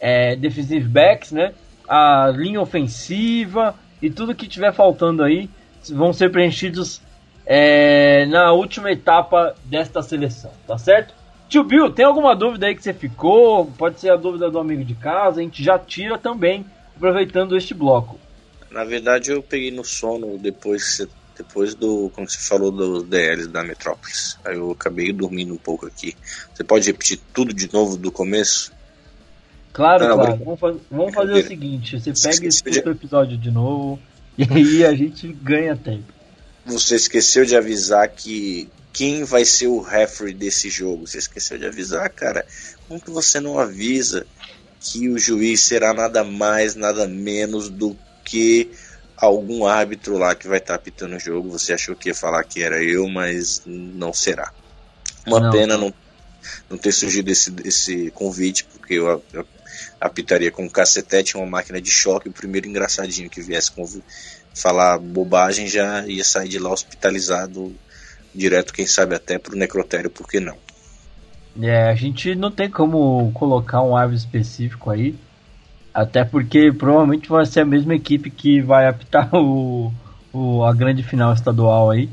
Speaker 1: é, defensive backs, né? A linha ofensiva e tudo que tiver faltando aí vão ser preenchidos é, na última etapa desta seleção, tá certo? Tio Bill, tem alguma dúvida aí que você ficou? Pode ser a dúvida do amigo de casa, a gente já tira também, aproveitando este bloco.
Speaker 2: Na verdade, eu peguei no sono depois, depois do. Quando você falou dos DLs da Metrópolis. Aí eu acabei dormindo um pouco aqui. Você pode repetir tudo de novo do começo?
Speaker 1: Claro, não, claro. Vamos, faz, vamos fazer o seguinte: você pega esse de... episódio de novo e aí a gente ganha tempo.
Speaker 2: Você esqueceu de avisar que quem vai ser o referee desse jogo? Você esqueceu de avisar, cara? Como que você não avisa que o juiz será nada mais, nada menos do que algum árbitro lá que vai estar tá apitando o jogo. Você achou que ia falar que era eu, mas não será. Uma não. pena não, não ter surgido esse, esse convite, porque eu, eu apitaria com um cacetete uma máquina de choque. O primeiro engraçadinho que viesse com, falar bobagem já ia sair de lá hospitalizado direto, quem sabe até para o necrotério, por que não?
Speaker 1: É, a gente não tem como colocar um árbitro específico aí. Até porque provavelmente vai ser a mesma equipe que vai apitar o, o a grande final estadual aí.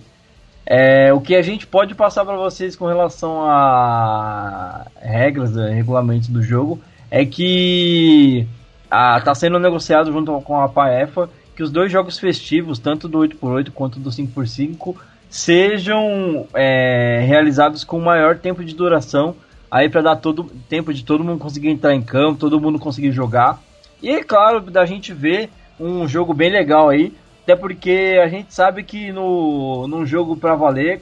Speaker 1: É, o que a gente pode passar para vocês com relação a regras, a regulamentos do jogo, é que está sendo negociado junto com a PAEFA que os dois jogos festivos, tanto do 8x8 quanto do 5x5, sejam é, realizados com maior tempo de duração, aí para dar todo tempo de todo mundo conseguir entrar em campo, todo mundo conseguir jogar. E é claro, da gente ver um jogo bem legal aí, até porque a gente sabe que no, num jogo para valer,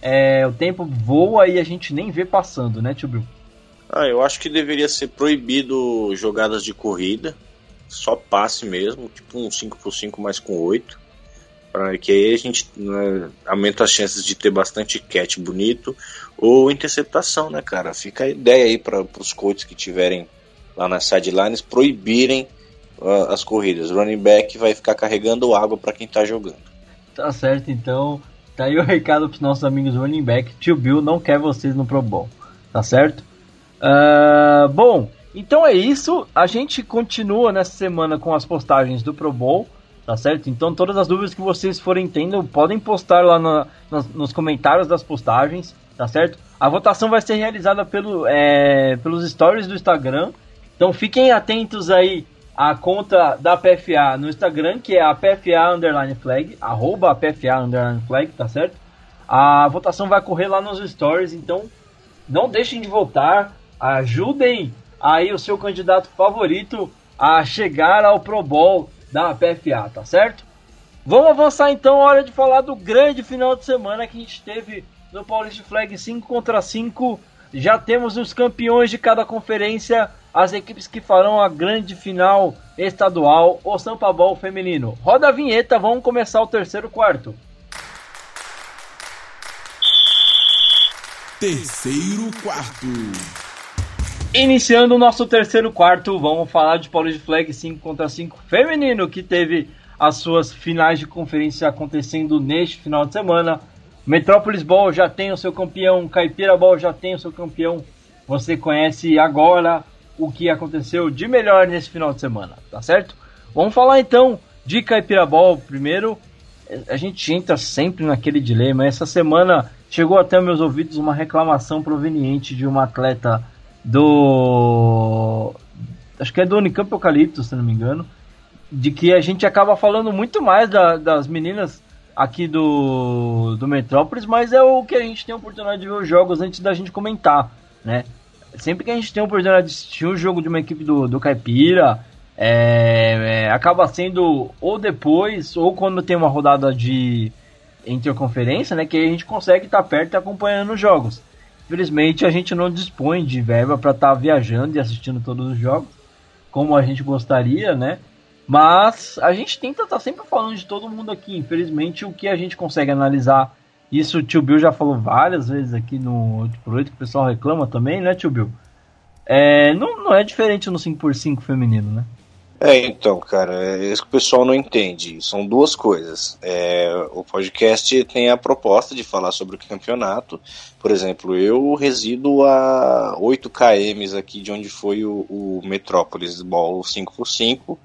Speaker 1: é, o tempo voa e a gente nem vê passando, né, Tio?
Speaker 2: Ah, eu acho que deveria ser proibido jogadas de corrida, só passe mesmo, tipo um 5x5 mais com 8. Para que aí a gente né, aumenta as chances de ter bastante catch bonito ou interceptação, né, cara? Fica a ideia aí para os coaches que tiverem lá nas sidelines proibirem uh, as corridas. O running back vai ficar carregando água para quem tá jogando.
Speaker 1: Tá certo, então. Tá aí o recado pros nossos amigos running back. Tio Bill não quer vocês no Pro Bowl. Tá certo? Uh, bom, então é isso. A gente continua nessa semana com as postagens do Pro Bowl. Tá certo? Então todas as dúvidas que vocês forem tendo, podem postar lá na, nas, nos comentários das postagens. Tá certo? A votação vai ser realizada pelo, é, pelos stories do Instagram então fiquem atentos aí à conta da PFA no Instagram, que é a PFA Underline Flag, arroba PFA Underline Flag, tá certo? A votação vai correr lá nos stories, então não deixem de votar, ajudem aí o seu candidato favorito a chegar ao Pro Bowl da PFA, tá certo? Vamos avançar então, hora de falar do grande final de semana que a gente teve no Paulista Flag 5 contra 5. Já temos os campeões de cada conferência as equipes que farão a grande final estadual, o Sampa Ball feminino. Roda a vinheta, vamos começar o terceiro quarto.
Speaker 3: Terceiro quarto.
Speaker 1: Iniciando o nosso terceiro quarto, vamos falar de de Flag 5 contra 5 feminino, que teve as suas finais de conferência acontecendo neste final de semana. Metrópolis Ball já tem o seu campeão, Caipira Ball já tem o seu campeão. Você conhece agora o que aconteceu de melhor nesse final de semana, tá certo? Vamos falar então de Caipirabol primeiro. A gente entra sempre naquele dilema. Essa semana chegou até meus ouvidos uma reclamação proveniente de uma atleta do. Acho que é do Unicamp Eucalipto, se não me engano. De que a gente acaba falando muito mais da, das meninas aqui do, do Metrópolis, mas é o que a gente tem a oportunidade de ver os jogos antes da gente comentar, né? Sempre que a gente tem a oportunidade de assistir um jogo de uma equipe do, do Caipira, é, é, acaba sendo ou depois, ou quando tem uma rodada de interconferência, né, que a gente consegue estar tá perto e acompanhando os jogos. Infelizmente a gente não dispõe de verba para estar tá viajando e assistindo todos os jogos. como a gente gostaria, né? Mas a gente tenta estar tá sempre falando de todo mundo aqui. Infelizmente, o que a gente consegue analisar, isso o tio Bill já falou várias vezes aqui no 8x8, que o pessoal reclama também, né, tio Bill? É, não, não é diferente no 5x5 feminino, né?
Speaker 2: É, então, cara, é isso que o pessoal não entende. São duas coisas. É, o podcast tem a proposta de falar sobre o campeonato. Por exemplo, eu resido a 8 km aqui de onde foi o, o Metrópolis Ball 5x5.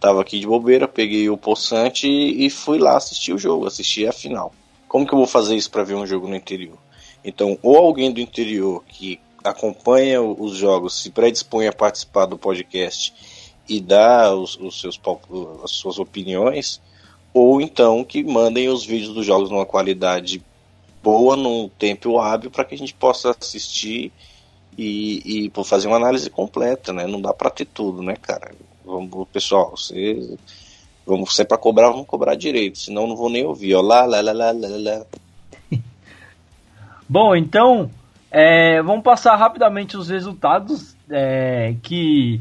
Speaker 2: Tava aqui de bobeira, peguei o poçante e fui lá assistir o jogo, assistir a final. Como que eu vou fazer isso para ver um jogo no interior? Então, ou alguém do interior que acompanha os jogos se predispõe a participar do podcast e dar os, os seus, as suas opiniões, ou então que mandem os vídeos dos jogos numa qualidade boa, num tempo hábil, para que a gente possa assistir e, e fazer uma análise completa, né? Não dá para ter tudo, né, cara? Vamos, pessoal, você, vamos, se é para cobrar, vamos cobrar direito, senão não vou nem ouvir, ó, lá, lá, lá, lá, lá, lá.
Speaker 1: Bom, então, é, vamos passar rapidamente os resultados é, que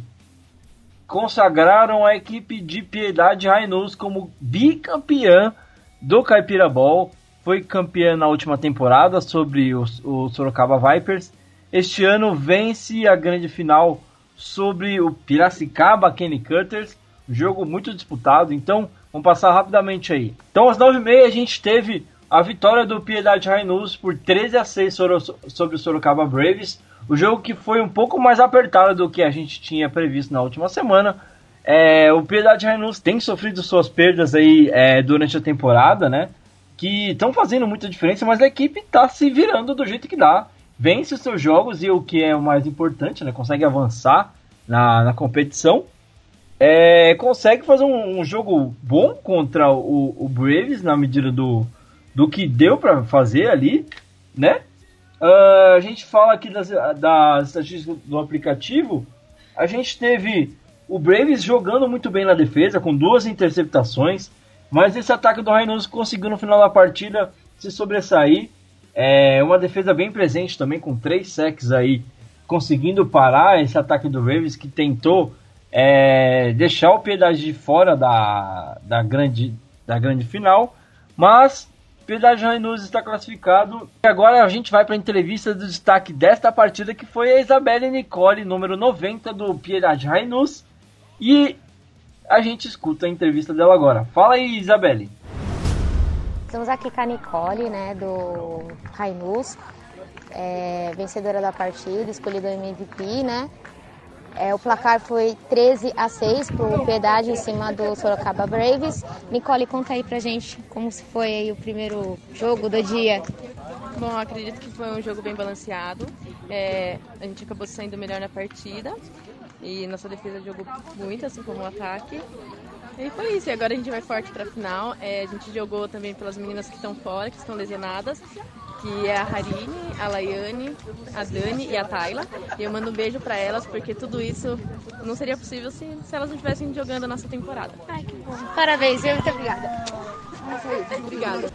Speaker 1: consagraram a equipe de Piedade Rainus como bicampeã do Caipira Ball. Foi campeã na última temporada sobre o, o Sorocaba Vipers. Este ano vence a grande final sobre o Piracicaba Kenny Cutters. Jogo muito disputado, então vamos passar rapidamente aí. Então, às 9h30 a gente teve a vitória do Piedade Rainus por 13 a 6 sobre o Sorocaba Braves. O jogo que foi um pouco mais apertado do que a gente tinha previsto na última semana. É, o Piedade Renus tem sofrido suas perdas aí é, durante a temporada, né? Que estão fazendo muita diferença, mas a equipe está se virando do jeito que dá. Vence os seus jogos e o que é o mais importante, né? Consegue avançar na, na competição. É, consegue fazer um, um, jogo bom contra o, o Braves na medida do, do que deu para fazer ali, né? Uh, a gente fala aqui das, das estatísticas do aplicativo. A gente teve o Braves jogando muito bem na defesa, com duas interceptações. Mas esse ataque do Reynoso conseguiu no final da partida se sobressair. É uma defesa bem presente também, com três sacks aí, conseguindo parar esse ataque do Ravens que tentou é, deixar o Piedade de fora da, da, grande, da grande final. Mas Piedade Rainus está classificado. E agora a gente vai para a entrevista do destaque desta partida, que foi a Isabelle Nicole, número 90 do Piedade Rainus. E a gente escuta a entrevista dela agora. Fala aí, Isabelle.
Speaker 4: Estamos aqui com a Nicole, né, do Rainus, é, vencedora da partida, escolhida MVP, né? É, o placar foi 13 a 6 para o Piedade em cima do Sorocaba Braves. Nicole, conta aí pra gente como foi o primeiro jogo do dia.
Speaker 5: Bom, acredito que foi um jogo bem balanceado. É, a gente acabou saindo melhor na partida e nossa defesa jogou muito, assim como o ataque. E foi isso, e agora a gente vai forte para a final. É, a gente jogou também pelas meninas que estão fora, que estão lesionadas que é a Harine, a Laiane, a Dani e a Tayla. E eu mando um beijo para elas, porque tudo isso não seria possível se, se elas não estivessem jogando a nossa temporada.
Speaker 4: Ai, que bom. Parabéns, muito obrigada.
Speaker 5: Obrigada.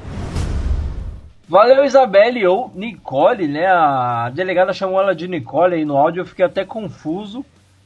Speaker 1: Valeu, Isabelle ou Nicole, né? A delegada chamou ela de Nicole aí no áudio, eu fiquei até confuso.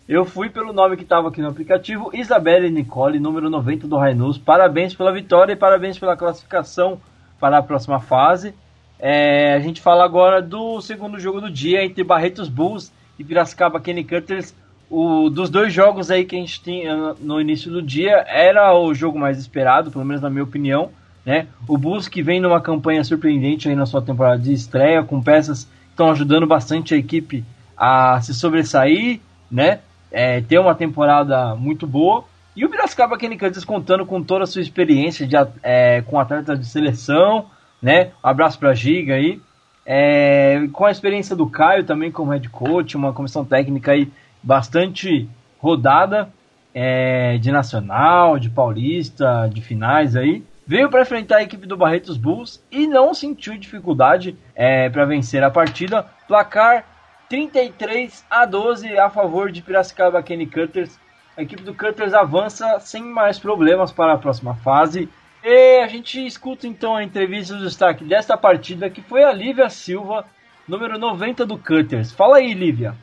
Speaker 1: Eu fui pelo nome que estava aqui no aplicativo, Isabelle Nicole, número 90 do Rainus. Parabéns pela vitória e parabéns pela classificação para a próxima fase. É, a gente fala agora do segundo jogo do dia entre Barretos Bulls e Piracicaba Kenny Cutters. O, dos dois jogos aí que a gente tinha no início do dia, era o jogo mais esperado, pelo menos na minha opinião. Né? O Bulls que vem numa campanha surpreendente aí na sua temporada de estreia, com peças que estão ajudando bastante a equipe a se sobressair, né? É, ter uma temporada muito boa. E o Piracicaba Kenny Cutters contando com toda a sua experiência de, é, com atletas de seleção, né? Um abraço para Giga aí. É, com a experiência do Caio também como head coach, uma comissão técnica aí bastante rodada é, de nacional, de paulista, de finais aí. Veio para enfrentar a equipe do Barretos Bulls e não sentiu dificuldade é, para vencer a partida. Placar 33 a 12 a favor de Piracicaba Kenny Cutters. A equipe do Cutters avança sem mais problemas para a próxima fase. E a gente escuta então a entrevista do destaque desta partida que foi a Lívia Silva, número 90 do Cutters. Fala aí, Lívia.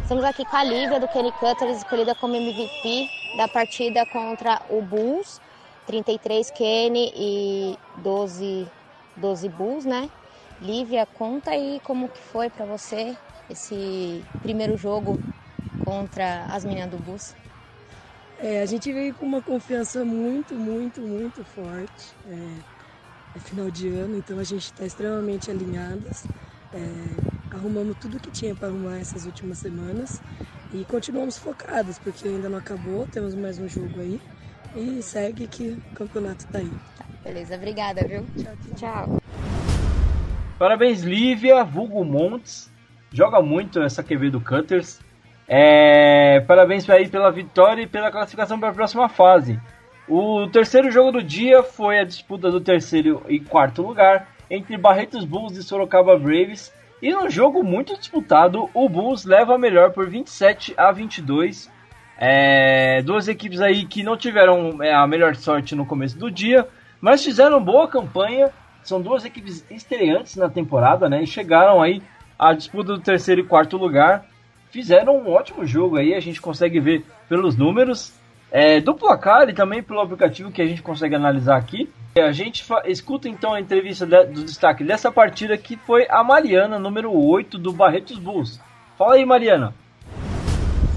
Speaker 4: Estamos aqui com a Lívia do Kenny Cutters, escolhida como MVP da partida contra o Bulls. 33 Kenny e 12, 12 Bulls, né? Lívia, conta aí como que foi para você esse primeiro jogo contra as meninas do Bulls.
Speaker 6: É, a gente veio com uma confiança muito, muito, muito forte. É, é final de ano, então a gente está extremamente alinhadas. É, arrumamos tudo que tinha para arrumar essas últimas semanas e continuamos focados, porque ainda não acabou, temos mais um jogo aí e segue que o campeonato está aí.
Speaker 4: Tá, beleza, obrigada, viu? Tchau, tchau.
Speaker 1: Parabéns, Lívia, Vulgo Montes. Joga muito essa QB do Cutters. É, parabéns aí pela vitória e pela classificação para a próxima fase. O terceiro jogo do dia foi a disputa do terceiro e quarto lugar entre Barretos Bulls e Sorocaba Braves. E num jogo muito disputado, o Bulls leva a melhor por 27 a 22. É, duas equipes aí que não tiveram é, a melhor sorte no começo do dia, mas fizeram boa campanha. São duas equipes estreantes na temporada, né? E chegaram aí à disputa do terceiro e quarto lugar. Fizeram um ótimo jogo aí, a gente consegue ver pelos números. É, do placar e também pelo aplicativo que a gente consegue analisar aqui. A gente escuta então a entrevista de, do destaque dessa partida que foi a Mariana, número 8 do Barretos Bulls. Fala aí, Mariana.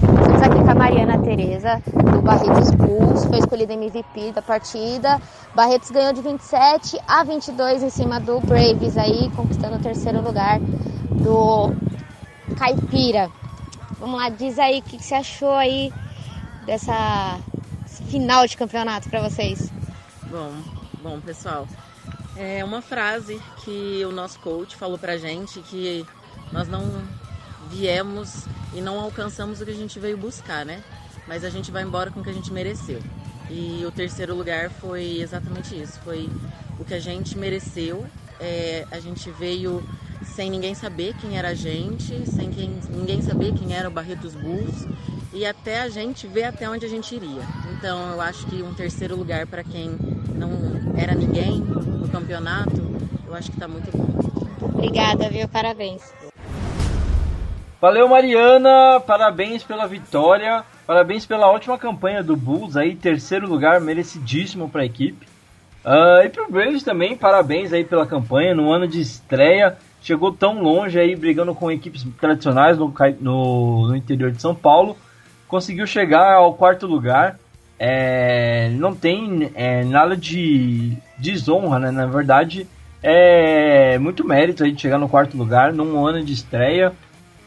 Speaker 4: Estamos aqui com a Mariana Tereza, do Barretos Bulls, foi escolhida MVP da partida. Barretos ganhou de 27 a 22 em cima do Braves, aí conquistando o terceiro lugar do Caipira. Vamos lá, diz aí o que, que você achou aí dessa final de campeonato para vocês.
Speaker 7: Bom, Bom, pessoal, é uma frase que o nosso coach falou pra gente que nós não viemos e não alcançamos o que a gente veio buscar, né? Mas a gente vai embora com o que a gente mereceu. E o terceiro lugar foi exatamente isso, foi o que a gente mereceu. É, a gente veio sem ninguém saber quem era a gente, sem quem, ninguém saber quem era o Barretos Bulls e até a gente ver até onde a gente iria. Então eu acho que um terceiro lugar para quem não era ninguém no campeonato, eu acho que está muito bom.
Speaker 4: Obrigada, viu? Parabéns.
Speaker 1: Valeu, Mariana. Parabéns pela vitória. Parabéns pela ótima campanha do Bulls aí, terceiro lugar, merecidíssimo para a equipe. Uh, e pro Braves também, parabéns aí pela campanha, no ano de estreia, chegou tão longe aí, brigando com equipes tradicionais no, no, no interior de São Paulo, conseguiu chegar ao quarto lugar, é, não tem é, nada de desonra, né? Na verdade, é muito mérito aí de chegar no quarto lugar num ano de estreia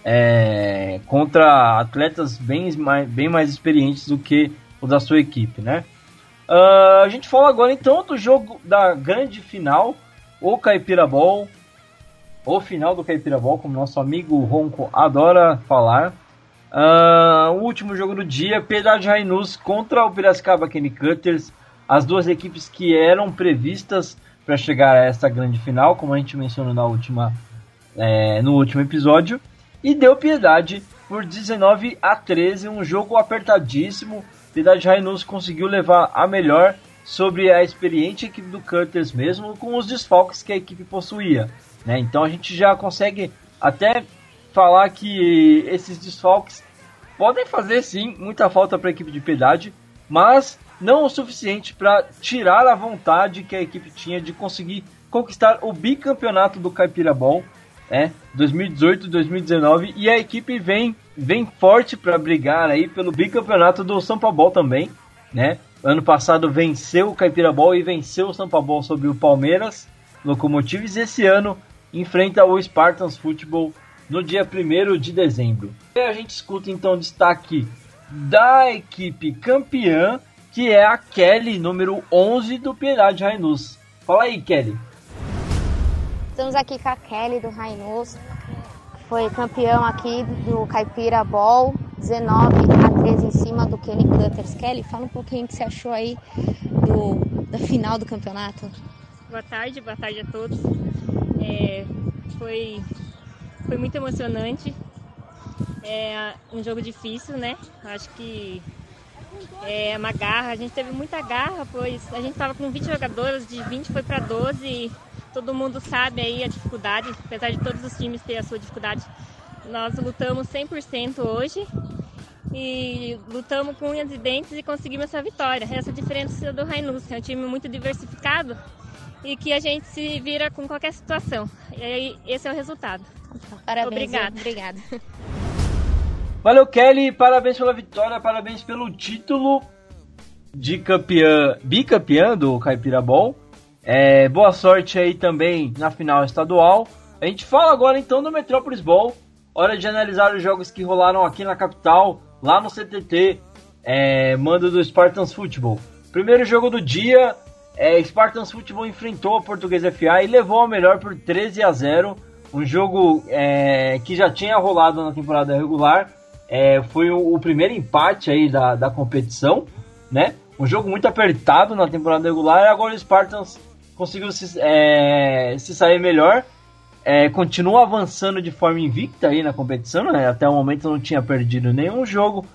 Speaker 1: é, contra atletas bem bem mais experientes do que o da sua equipe, né? Uh, a gente fala agora então do jogo da grande final, o Caipira Ball, o final do Caipira Ball, como nosso amigo Ronco adora falar. Uh, o último jogo do dia, Piedade Rainus contra o Piracicaba Kenny Cutters, as duas equipes que eram previstas para chegar a essa grande final, como a gente mencionou na última, é, no último episódio, e deu Piedade por 19 a 13, um jogo apertadíssimo. Piedade Rainus conseguiu levar a melhor sobre a experiente equipe do Cutters mesmo, com os desfalques que a equipe possuía. Né? Então a gente já consegue até falar que esses desfalques podem fazer sim muita falta para a equipe de Piedade, mas não o suficiente para tirar a vontade que a equipe tinha de conseguir conquistar o bicampeonato do Caipira Ball, né, 2018-2019, e a equipe vem vem forte para brigar aí pelo bicampeonato do Sampa Ball também, né? Ano passado venceu o Caipira Ball e venceu o Sampa Ball sobre o Palmeiras Locomotives. Esse ano enfrenta o Spartans Football no dia 1 de dezembro. E a gente escuta então destaque da equipe campeã, que é a Kelly, número 11 do Piedade Rainus. Fala aí, Kelly.
Speaker 4: Estamos aqui com a Kelly do Rainus, foi campeão aqui do Caipira Ball, 19 a 13 em cima do Kenny Cutters. Kelly, fala um pouquinho o que você achou aí do, da final do campeonato.
Speaker 8: Boa tarde, boa tarde a todos. É, foi foi muito emocionante. É um jogo difícil, né? Acho que é uma garra. A gente teve muita garra, pois a gente estava com 20 jogadores, de 20 foi para 12. E todo mundo sabe aí a dificuldade, apesar de todos os times ter a sua dificuldade. nós lutamos 100% hoje e lutamos com unhas e dentes e conseguimos essa vitória. Essa diferença do Rainus, é um time muito diversificado e que a gente se vira com qualquer situação. E aí, esse é o resultado.
Speaker 4: Parabéns.
Speaker 8: Obrigada.
Speaker 4: Obrigada.
Speaker 1: Valeu, Kelly. Parabéns pela vitória, parabéns pelo título de campeã, bicampeã do Caipira Ball. É, boa sorte aí também na final estadual. A gente fala agora então do Metrópolis Ball. Hora de analisar os jogos que rolaram aqui na capital, lá no CTT, é, mando do Spartans Football. Primeiro jogo do dia, é, Spartans Football enfrentou a Português FA e levou a melhor por 13 a 0. Um jogo é, que já tinha rolado na temporada regular. É, foi o, o, primeiro empate aí da, da competição, né? Um jogo muito apertado na temporada regular e agora o Spartans conseguiu se, é, se sair melhor. É, continua avançando de forma invicta aí na competição, né? Até o momento não tinha perdido nenhum jogo.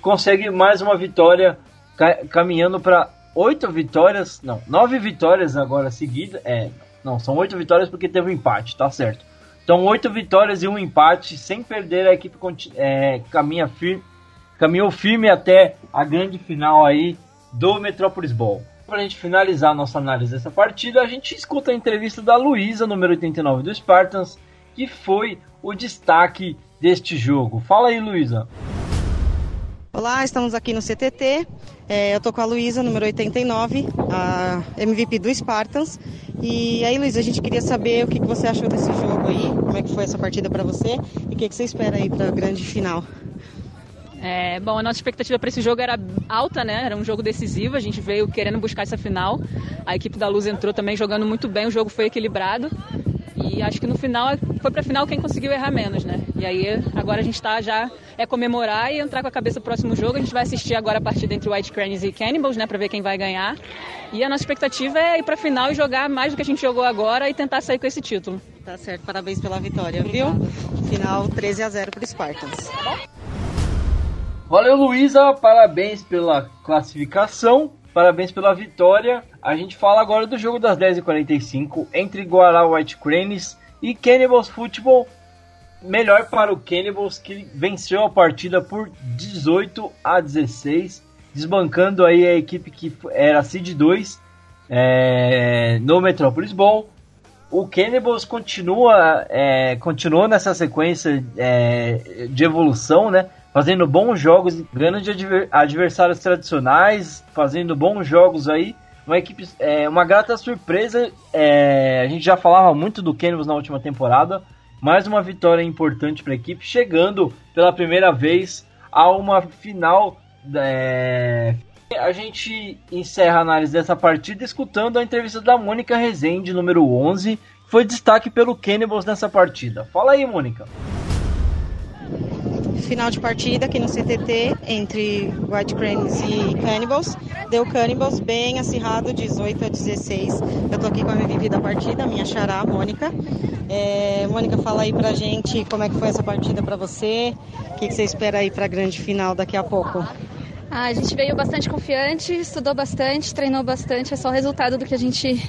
Speaker 1: Consegue mais uma vitória, ca caminhando para oito vitórias, não, nove vitórias agora seguidas. É, não, são oito vitórias porque teve um empate, tá certo. Então, oito vitórias e um empate, sem perder, a equipe é, caminha firme, caminhou firme até a grande final aí do Metrópolis Ball. Para a gente finalizar nossa análise dessa partida, a gente escuta a entrevista da Luísa, número 89 do Spartans, que foi o destaque deste jogo. Fala aí, Luísa.
Speaker 9: Olá, estamos aqui no CTT. É, eu tô com a Luísa, número 89, a MVP do Spartans. E aí, Luísa, a gente queria saber o que, você achou desse jogo aí, como é que foi essa partida para você e o que você espera aí para a grande final.
Speaker 10: É, bom, a nossa expectativa para esse jogo era alta, né? Era um jogo decisivo, a gente veio querendo buscar essa final. A equipe da Luz entrou também jogando muito bem, o jogo foi equilibrado. E acho que no final foi para final quem conseguiu errar menos, né? E aí agora a gente está já é comemorar e entrar com a cabeça no próximo jogo. A gente vai assistir agora a partida entre White Cranes e Cannibals, né, para ver quem vai ganhar. E a nossa expectativa é ir para final e jogar mais do que a gente jogou agora e tentar sair com esse título.
Speaker 9: Tá certo, parabéns pela vitória, Obrigada. viu? Final 13 a 0 para Spartans.
Speaker 1: Valeu, Luísa. Parabéns pela classificação. Parabéns pela vitória. A gente fala agora do jogo das 10h45 entre Guará White Cranes e Cannibals Football. Melhor para o Cannibals que venceu a partida por 18 a 16, desbancando aí a equipe que era Seed 2 é, no Metropolis Bowl. O Cannibals continua, é, continua nessa sequência é, de evolução, né? Fazendo bons jogos, ganhando de adver adversários tradicionais, fazendo bons jogos aí. Uma equipe, é, uma grata surpresa. É, a gente já falava muito do Canvas na última temporada. Mais uma vitória importante para a equipe, chegando pela primeira vez a uma final. É, a gente encerra a análise dessa partida escutando a entrevista da Mônica Rezende, número 11, que foi destaque pelo Cannibals nessa partida. Fala aí, Mônica
Speaker 9: final de partida aqui no CTT entre White Cranes e Cannibals. Deu Cannibals bem acirrado, 18 a 16. Eu tô aqui com a MVP da partida, minha xará, Mônica. É, Mônica, fala aí pra gente como é que foi essa partida para você, o que, que, você espera aí pra grande final daqui a pouco.
Speaker 11: Ah, a gente veio bastante confiante, estudou bastante, treinou bastante, é só o resultado do que a gente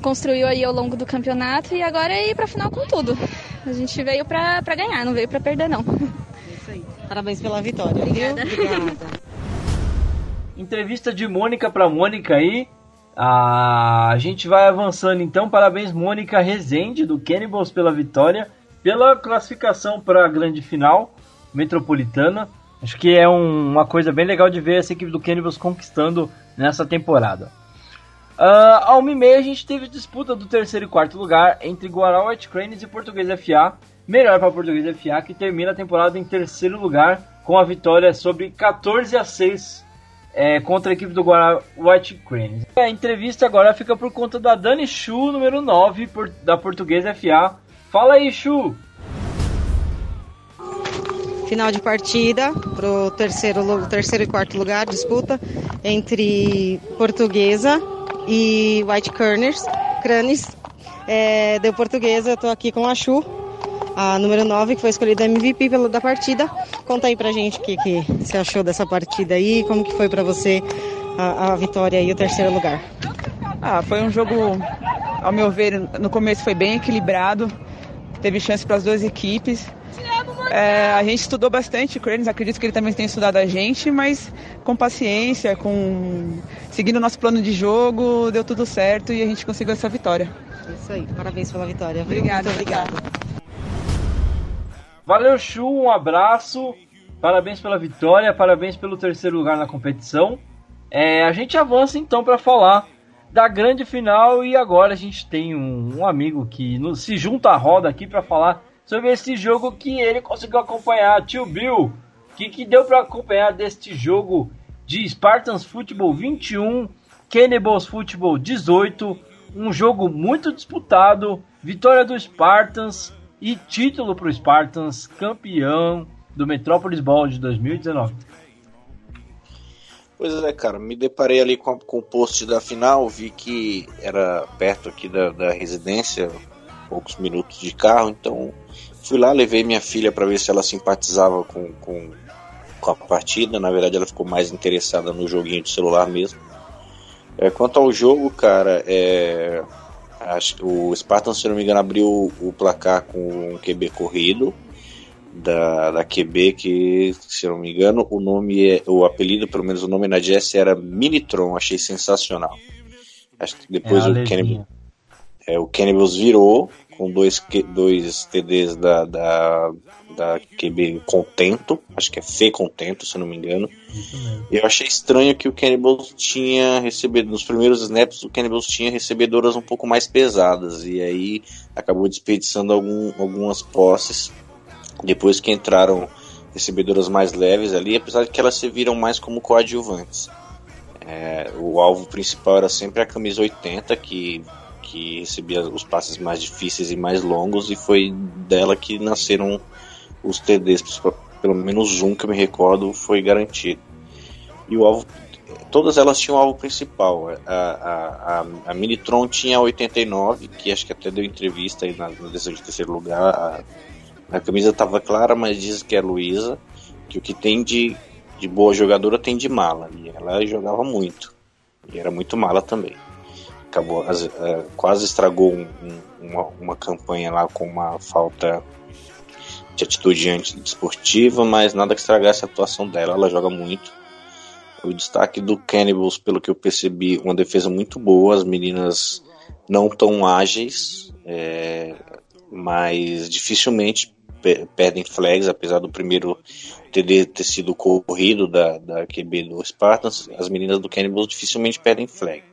Speaker 11: construiu aí ao longo do campeonato e agora é ir pra final com tudo. A gente veio pra, pra ganhar, não veio pra perder não.
Speaker 9: Parabéns pela vitória, Obrigada. viu? Obrigada.
Speaker 1: Entrevista de Mônica para Mônica aí. A gente vai avançando então. Parabéns, Mônica Rezende, do Cannibals, pela vitória, pela classificação para a grande final metropolitana. Acho que é um, uma coisa bem legal de ver essa equipe do Cannibals conquistando nessa temporada. Uh, ao meia a gente teve disputa do terceiro e quarto lugar entre Guará White Cranes e Português FA melhor para o Português FA, que termina a temporada em terceiro lugar com a vitória sobre 14 a 6 é, contra a equipe do Guará White Cranes. A entrevista agora fica por conta da Dani Chu, número 9 por, da Português FA. Fala aí, Chu!
Speaker 9: Final de partida para o terceiro, terceiro e quarto lugar, disputa entre Portuguesa e White Cranes. Cranes. É, deu Portuguesa, eu estou aqui com a Chu a número 9, que foi escolhida MVP pelo, da partida. Conta aí pra gente o que, que você achou dessa partida aí, como que foi para você a, a, vitória e o terceiro lugar.
Speaker 12: Ah, foi um jogo, ao meu ver, no começo foi bem equilibrado, teve chance para as duas equipes. É, a gente estudou bastante o Cranes, acredito que ele também tem estudado a gente, mas com paciência, com seguindo o nosso plano de jogo, deu tudo certo e a gente conseguiu essa vitória.
Speaker 9: Isso aí, parabéns pela vitória.
Speaker 12: Obrigada,
Speaker 9: Muito obrigada.
Speaker 1: Valeu, Chu, um abraço. Parabéns pela vitória, parabéns pelo terceiro lugar na competição. É, a gente avança então para falar da grande final e agora a gente tem um, um amigo que se junta à roda aqui para falar sobre esse jogo que ele conseguiu acompanhar. Tio Bill, o que, que deu para acompanhar deste jogo de Spartans Football 21, Cannibals Football 18? Um jogo muito disputado, vitória do Spartans e título para o Spartans, campeão do Metrópolis Ball de 2019.
Speaker 2: Pois é, cara, me deparei ali com, com o post da final, vi que era perto aqui da, da residência, poucos minutos de carro, então fui lá, levei minha filha para ver se ela simpatizava com, com, com, a partida. Na verdade, ela ficou mais interessada no joguinho de celular mesmo. É, quanto ao jogo, cara, é, acho que o Spartan, se não me engano, abriu o placar com um QB corrido da, da QB, que, se não me engano, o nome é, o apelido, pelo menos o nome na Jess era Minitron, achei sensacional. Acho que depois
Speaker 1: É
Speaker 2: o. Cannibal, é, o Cannibals virou com dois, dois TDs da, da, da QB Contento, acho que é Fê Contento, se não me engano. E eu achei estranho que o Cannibals tinha recebido, nos primeiros snaps, o Cannibals tinha recebedoras um pouco mais pesadas, e aí acabou desperdiçando algum, algumas posses depois que entraram recebedoras mais leves ali, apesar de que elas se viram mais como coadjuvantes. É, o alvo principal era sempre a camisa 80, que, que recebia os passes mais difíceis e mais longos, e foi dela que nasceram os TDs, pelo menos um que eu me recordo foi garantido. E o alvo, todas elas tinham um alvo principal. A, a, a, a Minitron tinha a 89, que acho que até deu entrevista aí na, na decisão de terceiro lugar. A, a camisa estava clara, mas diz que é Luísa, que o que tem de, de boa jogadora tem de mala. E ela jogava muito. E era muito mala também. Acabou, eh, quase estragou um- um- uma, uma campanha lá com uma falta de atitude antidesportiva, mas nada que estragasse a atuação dela. Ela joga muito. O destaque do Cannibals, pelo que eu percebi, uma defesa muito boa. As meninas não tão ágeis, é, mas dificilmente pe- perdem flags, apesar do primeiro TD ter sido corrido da, da QB do Spartans. As meninas do Cannibals dificilmente perdem flag.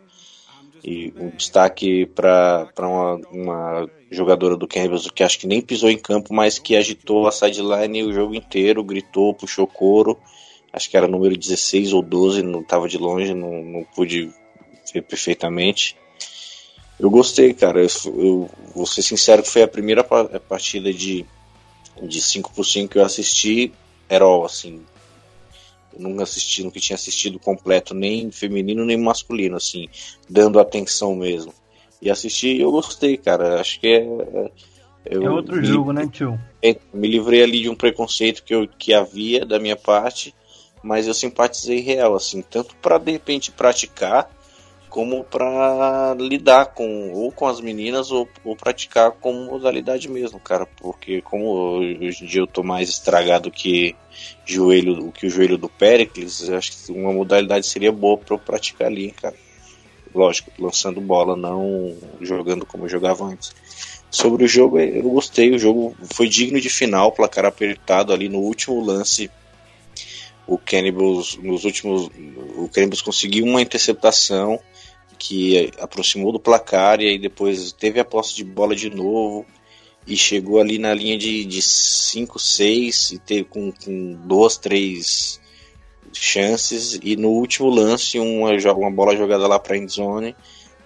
Speaker 2: E um destaque para uma, uma jogadora do Cannibals que acho que nem pisou em campo, mas que agitou a sideline o jogo inteiro, gritou, puxou couro. Acho que era número 16 ou 12, não estava de longe, não, não pude ver perfeitamente. Eu gostei, cara. Eu, eu vou ser sincero que foi a primeira pa- partida de, de 5 por 5 que eu assisti Herol, assim. Nunca assisti, nunca tinha assistido completo, nem feminino nem masculino, assim, dando atenção mesmo. E assisti e eu gostei, cara. Acho que é. eu
Speaker 1: É outro
Speaker 2: me-
Speaker 1: jogo, né, tio?
Speaker 2: é, me livrei ali de um preconceito que, eu, que havia da minha parte, mas eu simpatizei real, assim, tanto para de repente praticar, como para lidar com ou com as meninas ou, ou praticar como modalidade mesmo, cara, porque como hoje em dia eu tô mais estragado que joelho, que o joelho do Pericles, acho que uma modalidade seria boa para eu praticar ali, cara. Lógico, lançando bola, não jogando como eu jogava antes. Sobre o jogo, eu gostei. O jogo foi digno de final, placar apertado ali no último lance. O Cannibals, nos últimos, o Cannibals conseguiu uma interceptação que aproximou do placar e aí depois teve a posse de bola de novo e chegou ali na linha de 5, 6 e teve com, com duas, três chances e no último lance uma, uma bola jogada lá para endzone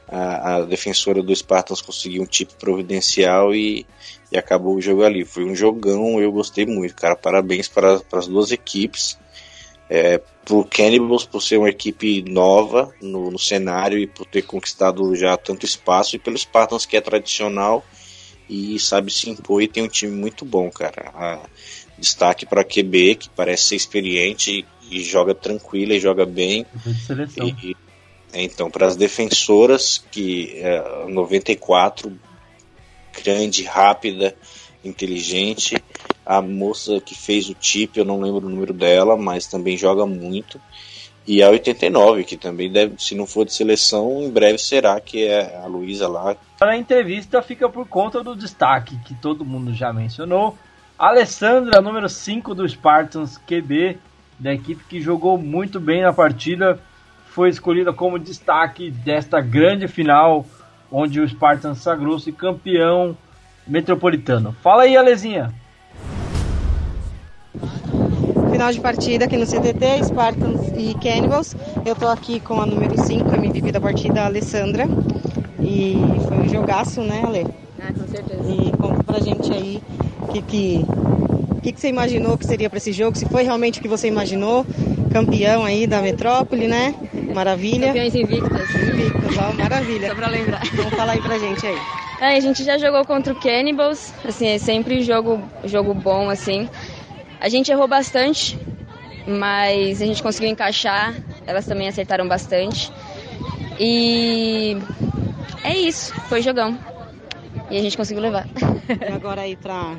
Speaker 2: a, a defensora do Spartans conseguiu um tipo providencial e, e acabou o jogo ali. Foi um jogão, eu gostei muito, cara. Parabéns para, para as duas equipes. É, pro Cannibals por ser uma equipe nova no, no cenário e por ter conquistado já tanto espaço, e pelo Spartans que é tradicional e sabe se impor e tem um time muito bom, cara. A- destaque para QB, que parece ser experiente e, e joga tranquila e joga bem.
Speaker 1: Seleção.
Speaker 2: E, é, então, para as defensoras, que é, 94, grande, rápida, inteligente, A moça que fez o chip, eu não lembro o número dela, mas também joga muito. E a 89, que também deve, se não for de seleção, em breve será, que é a Luísa lá.
Speaker 1: A entrevista fica por conta do destaque que todo mundo já mencionou. Alessandra, número 5 do Spartans QB, da equipe que jogou muito bem na partida, foi escolhida como destaque desta grande final, onde o Spartans sagrou-se campeão metropolitano. Fala aí, Alezinha!
Speaker 9: Final de partida aqui no CTT, Spartans e Cannibals. Eu tô aqui com a número 5, a MVP da partida, a Alessandra. E foi um jogaço, né, Ale?
Speaker 5: Ah, com certeza.
Speaker 9: E conta pra gente aí o que, que, que, que você imaginou que seria para esse jogo, se foi realmente o que você imaginou. Campeão aí da metrópole, né? Maravilha.
Speaker 5: Campeões invictas.
Speaker 9: Invictas, ó, maravilha.
Speaker 5: Só pra lembrar.
Speaker 9: Então fala aí pra gente aí.
Speaker 11: É, a gente já jogou contra o Cannibals, assim, é sempre jogo, jogo bom, assim. A gente errou bastante, mas a gente conseguiu encaixar. Elas também acertaram bastante. E é isso, foi jogão. E a gente conseguiu levar.
Speaker 9: E agora aí pra,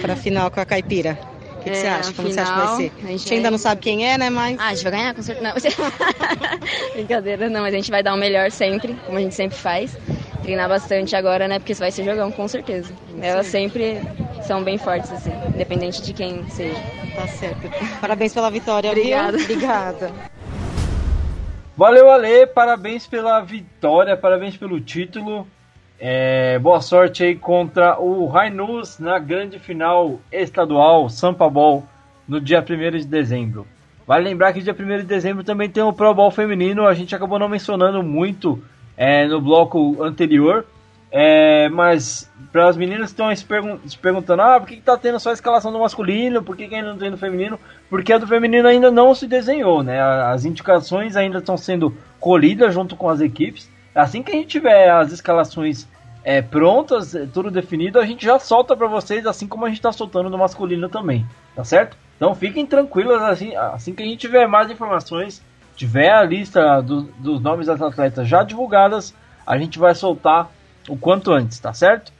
Speaker 9: pra final com a Caipira. O que, que
Speaker 11: É,
Speaker 9: você acha? Como você acha que vai
Speaker 11: final,
Speaker 9: ser?
Speaker 11: a
Speaker 9: A
Speaker 11: gente
Speaker 9: gente ainda não sabe quem é, né? Mas.
Speaker 11: Ah, a gente vai ganhar, com certeza. Não. Brincadeira, não, mas a gente vai dar o melhor sempre, como a gente sempre faz. Treinar bastante agora, né? Porque isso vai ser jogão, com certeza. Elas sempre são bem fortes, assim, independente de quem seja.
Speaker 9: Tá certo. Parabéns pela vitória,
Speaker 11: Obrigada.
Speaker 9: viu? Obrigada.
Speaker 1: Valeu, Ale, parabéns pela vitória, parabéns pelo título. É, boa sorte aí contra o Rainus na grande final estadual Sampa Ball no dia 1 de dezembro. Vale lembrar que dia 1 de dezembro também tem o Pro Bowl feminino, a gente acabou não mencionando muito é, no bloco anterior, é, mas para as meninas estão se, pergun se perguntando, ah, por que, que tá tendo só a escalação do masculino, por que, que ainda não tem do feminino? Porque a do feminino ainda não se desenhou, né? As indicações ainda estão sendo colhidas junto com as equipes. Assim que a gente tiver as escalações é, prontas, é, tudo definido, a gente já solta para vocês, assim como a gente está soltando no masculino também, tá certo? Então fiquem tranquilos, assim, assim que a gente tiver mais informações, tiver a lista do, dos nomes das atletas já divulgadas, a gente vai soltar o quanto antes, tá certo?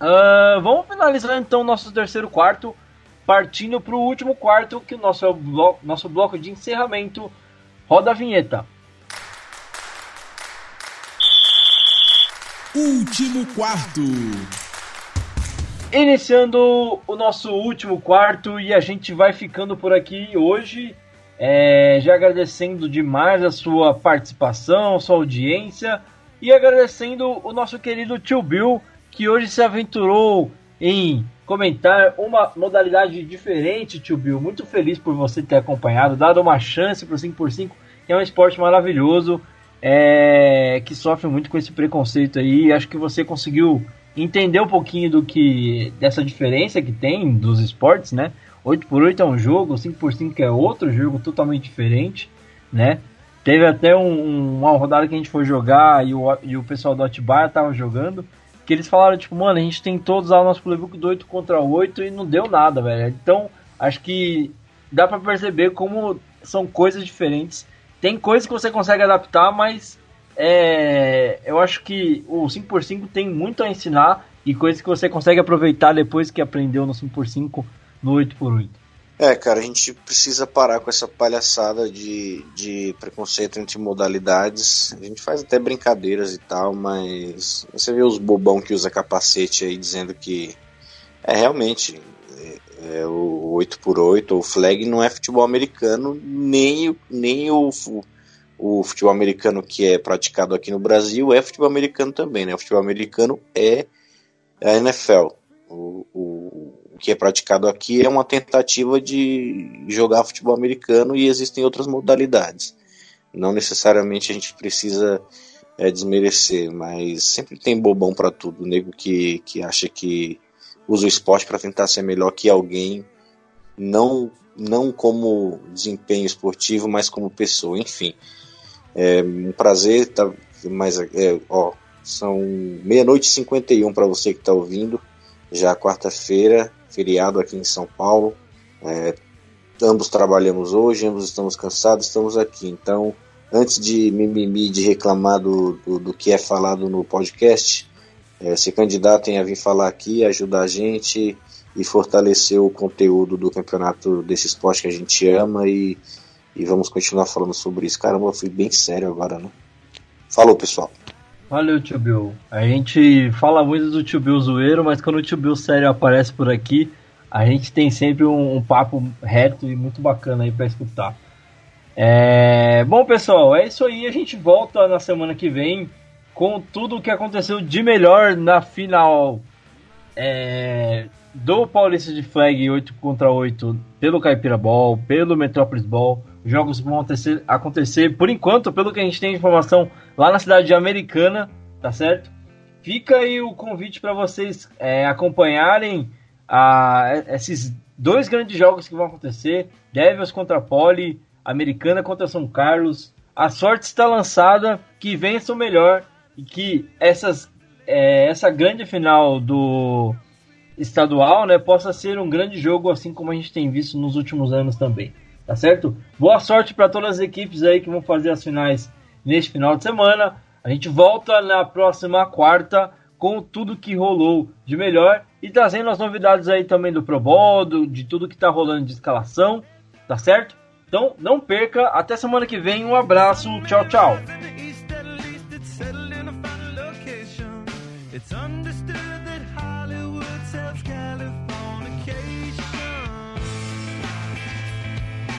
Speaker 1: Ah, vamos finalizar então o nosso terceiro quarto, partindo para o último quarto, que o nosso, é blo nosso bloco de encerramento. Roda a vinheta.
Speaker 3: Último quarto.
Speaker 1: Iniciando o nosso último quarto e a gente vai ficando por aqui hoje. É, já agradecendo demais a sua participação, sua audiência e agradecendo o nosso querido tio Bill que hoje se aventurou em comentar uma modalidade diferente, tio Bill. Muito feliz por você ter acompanhado, dado uma chance para o 5x5, que é um esporte maravilhoso, é, que sofre muito com esse preconceito aí. Acho que você conseguiu entender um pouquinho do que dessa diferença que tem dos esportes, né? 8x8 é um jogo, 5x5 é outro jogo totalmente diferente, né? Teve até um, uma rodada que a gente foi jogar e o, e o pessoal do Atibaia tava jogando, que eles falaram, tipo, mano, a gente tentou usar o nosso playbook do 8 contra 8 e não deu nada, velho. Então, acho que dá para perceber como são coisas diferentes. Tem coisas que você consegue adaptar, mas é, eu acho que o 5x5 tem muito a ensinar e coisas que você consegue aproveitar depois que aprendeu no 5x5 no 8x8.
Speaker 2: É, cara, a gente precisa parar com essa palhaçada de, de preconceito entre modalidades. A gente faz até brincadeiras e tal, mas você vê os bobão que usa capacete aí dizendo que é realmente é, é o 8x8 ou flag não é futebol americano, nem, nem o, o futebol americano que é praticado aqui no Brasil é futebol americano também, né? O futebol americano é a NFL. O, o que é praticado aqui é uma tentativa de jogar futebol americano e existem outras modalidades. Não necessariamente a gente precisa é, desmerecer, mas sempre tem bobão para tudo. Nego que, que acha que usa o esporte para tentar ser melhor que alguém, não, não como desempenho esportivo, mas como pessoa. Enfim, é um prazer. Tá, mas, é, ó, são meia-noite e 51 para você que está ouvindo já quarta-feira, feriado aqui em São Paulo. É, ambos trabalhamos hoje, ambos estamos cansados, estamos aqui. Então, antes de mimimi, de reclamar do, do, do que é falado no podcast, é, se candidatem a vir falar aqui, ajudar a gente, e fortalecer o conteúdo do campeonato desse esporte que a gente ama e, e vamos continuar falando sobre isso. Caramba, eu fui bem sério agora, né? Falou, pessoal.
Speaker 1: Valeu, tio Bill. A gente fala muito do tio Bill zoeiro, mas quando o tio Bill sério aparece por aqui, a gente tem sempre um, um papo reto e muito bacana aí para escutar. É... Bom, pessoal, é isso aí. A gente volta na semana que vem com tudo o que aconteceu de melhor na final é... do Paulista de Flag 8 contra 8 pelo Caipira Ball, pelo Metrópolis Ball. Os jogos vão acontecer, acontecer, por enquanto, pelo que a gente tem de informação, lá na cidade de Americana, tá certo? Fica aí o convite para vocês é, acompanharem a, esses dois grandes jogos que vão acontecer: Devils contra Poli, Americana contra São Carlos. A sorte está lançada, que vença o melhor e que essas, é, essa grande final do estadual né, possa ser um grande jogo, assim como a gente tem visto nos últimos anos também. Tá certo? Boa sorte para todas as equipes aí que vão fazer as finais neste final de semana. A gente volta na próxima quarta com tudo que rolou de melhor e trazendo as novidades aí também do Pro Bowl, do, de tudo que tá rolando de escalação, tá certo? Então não perca, até semana que vem, um abraço, tchau, tchau.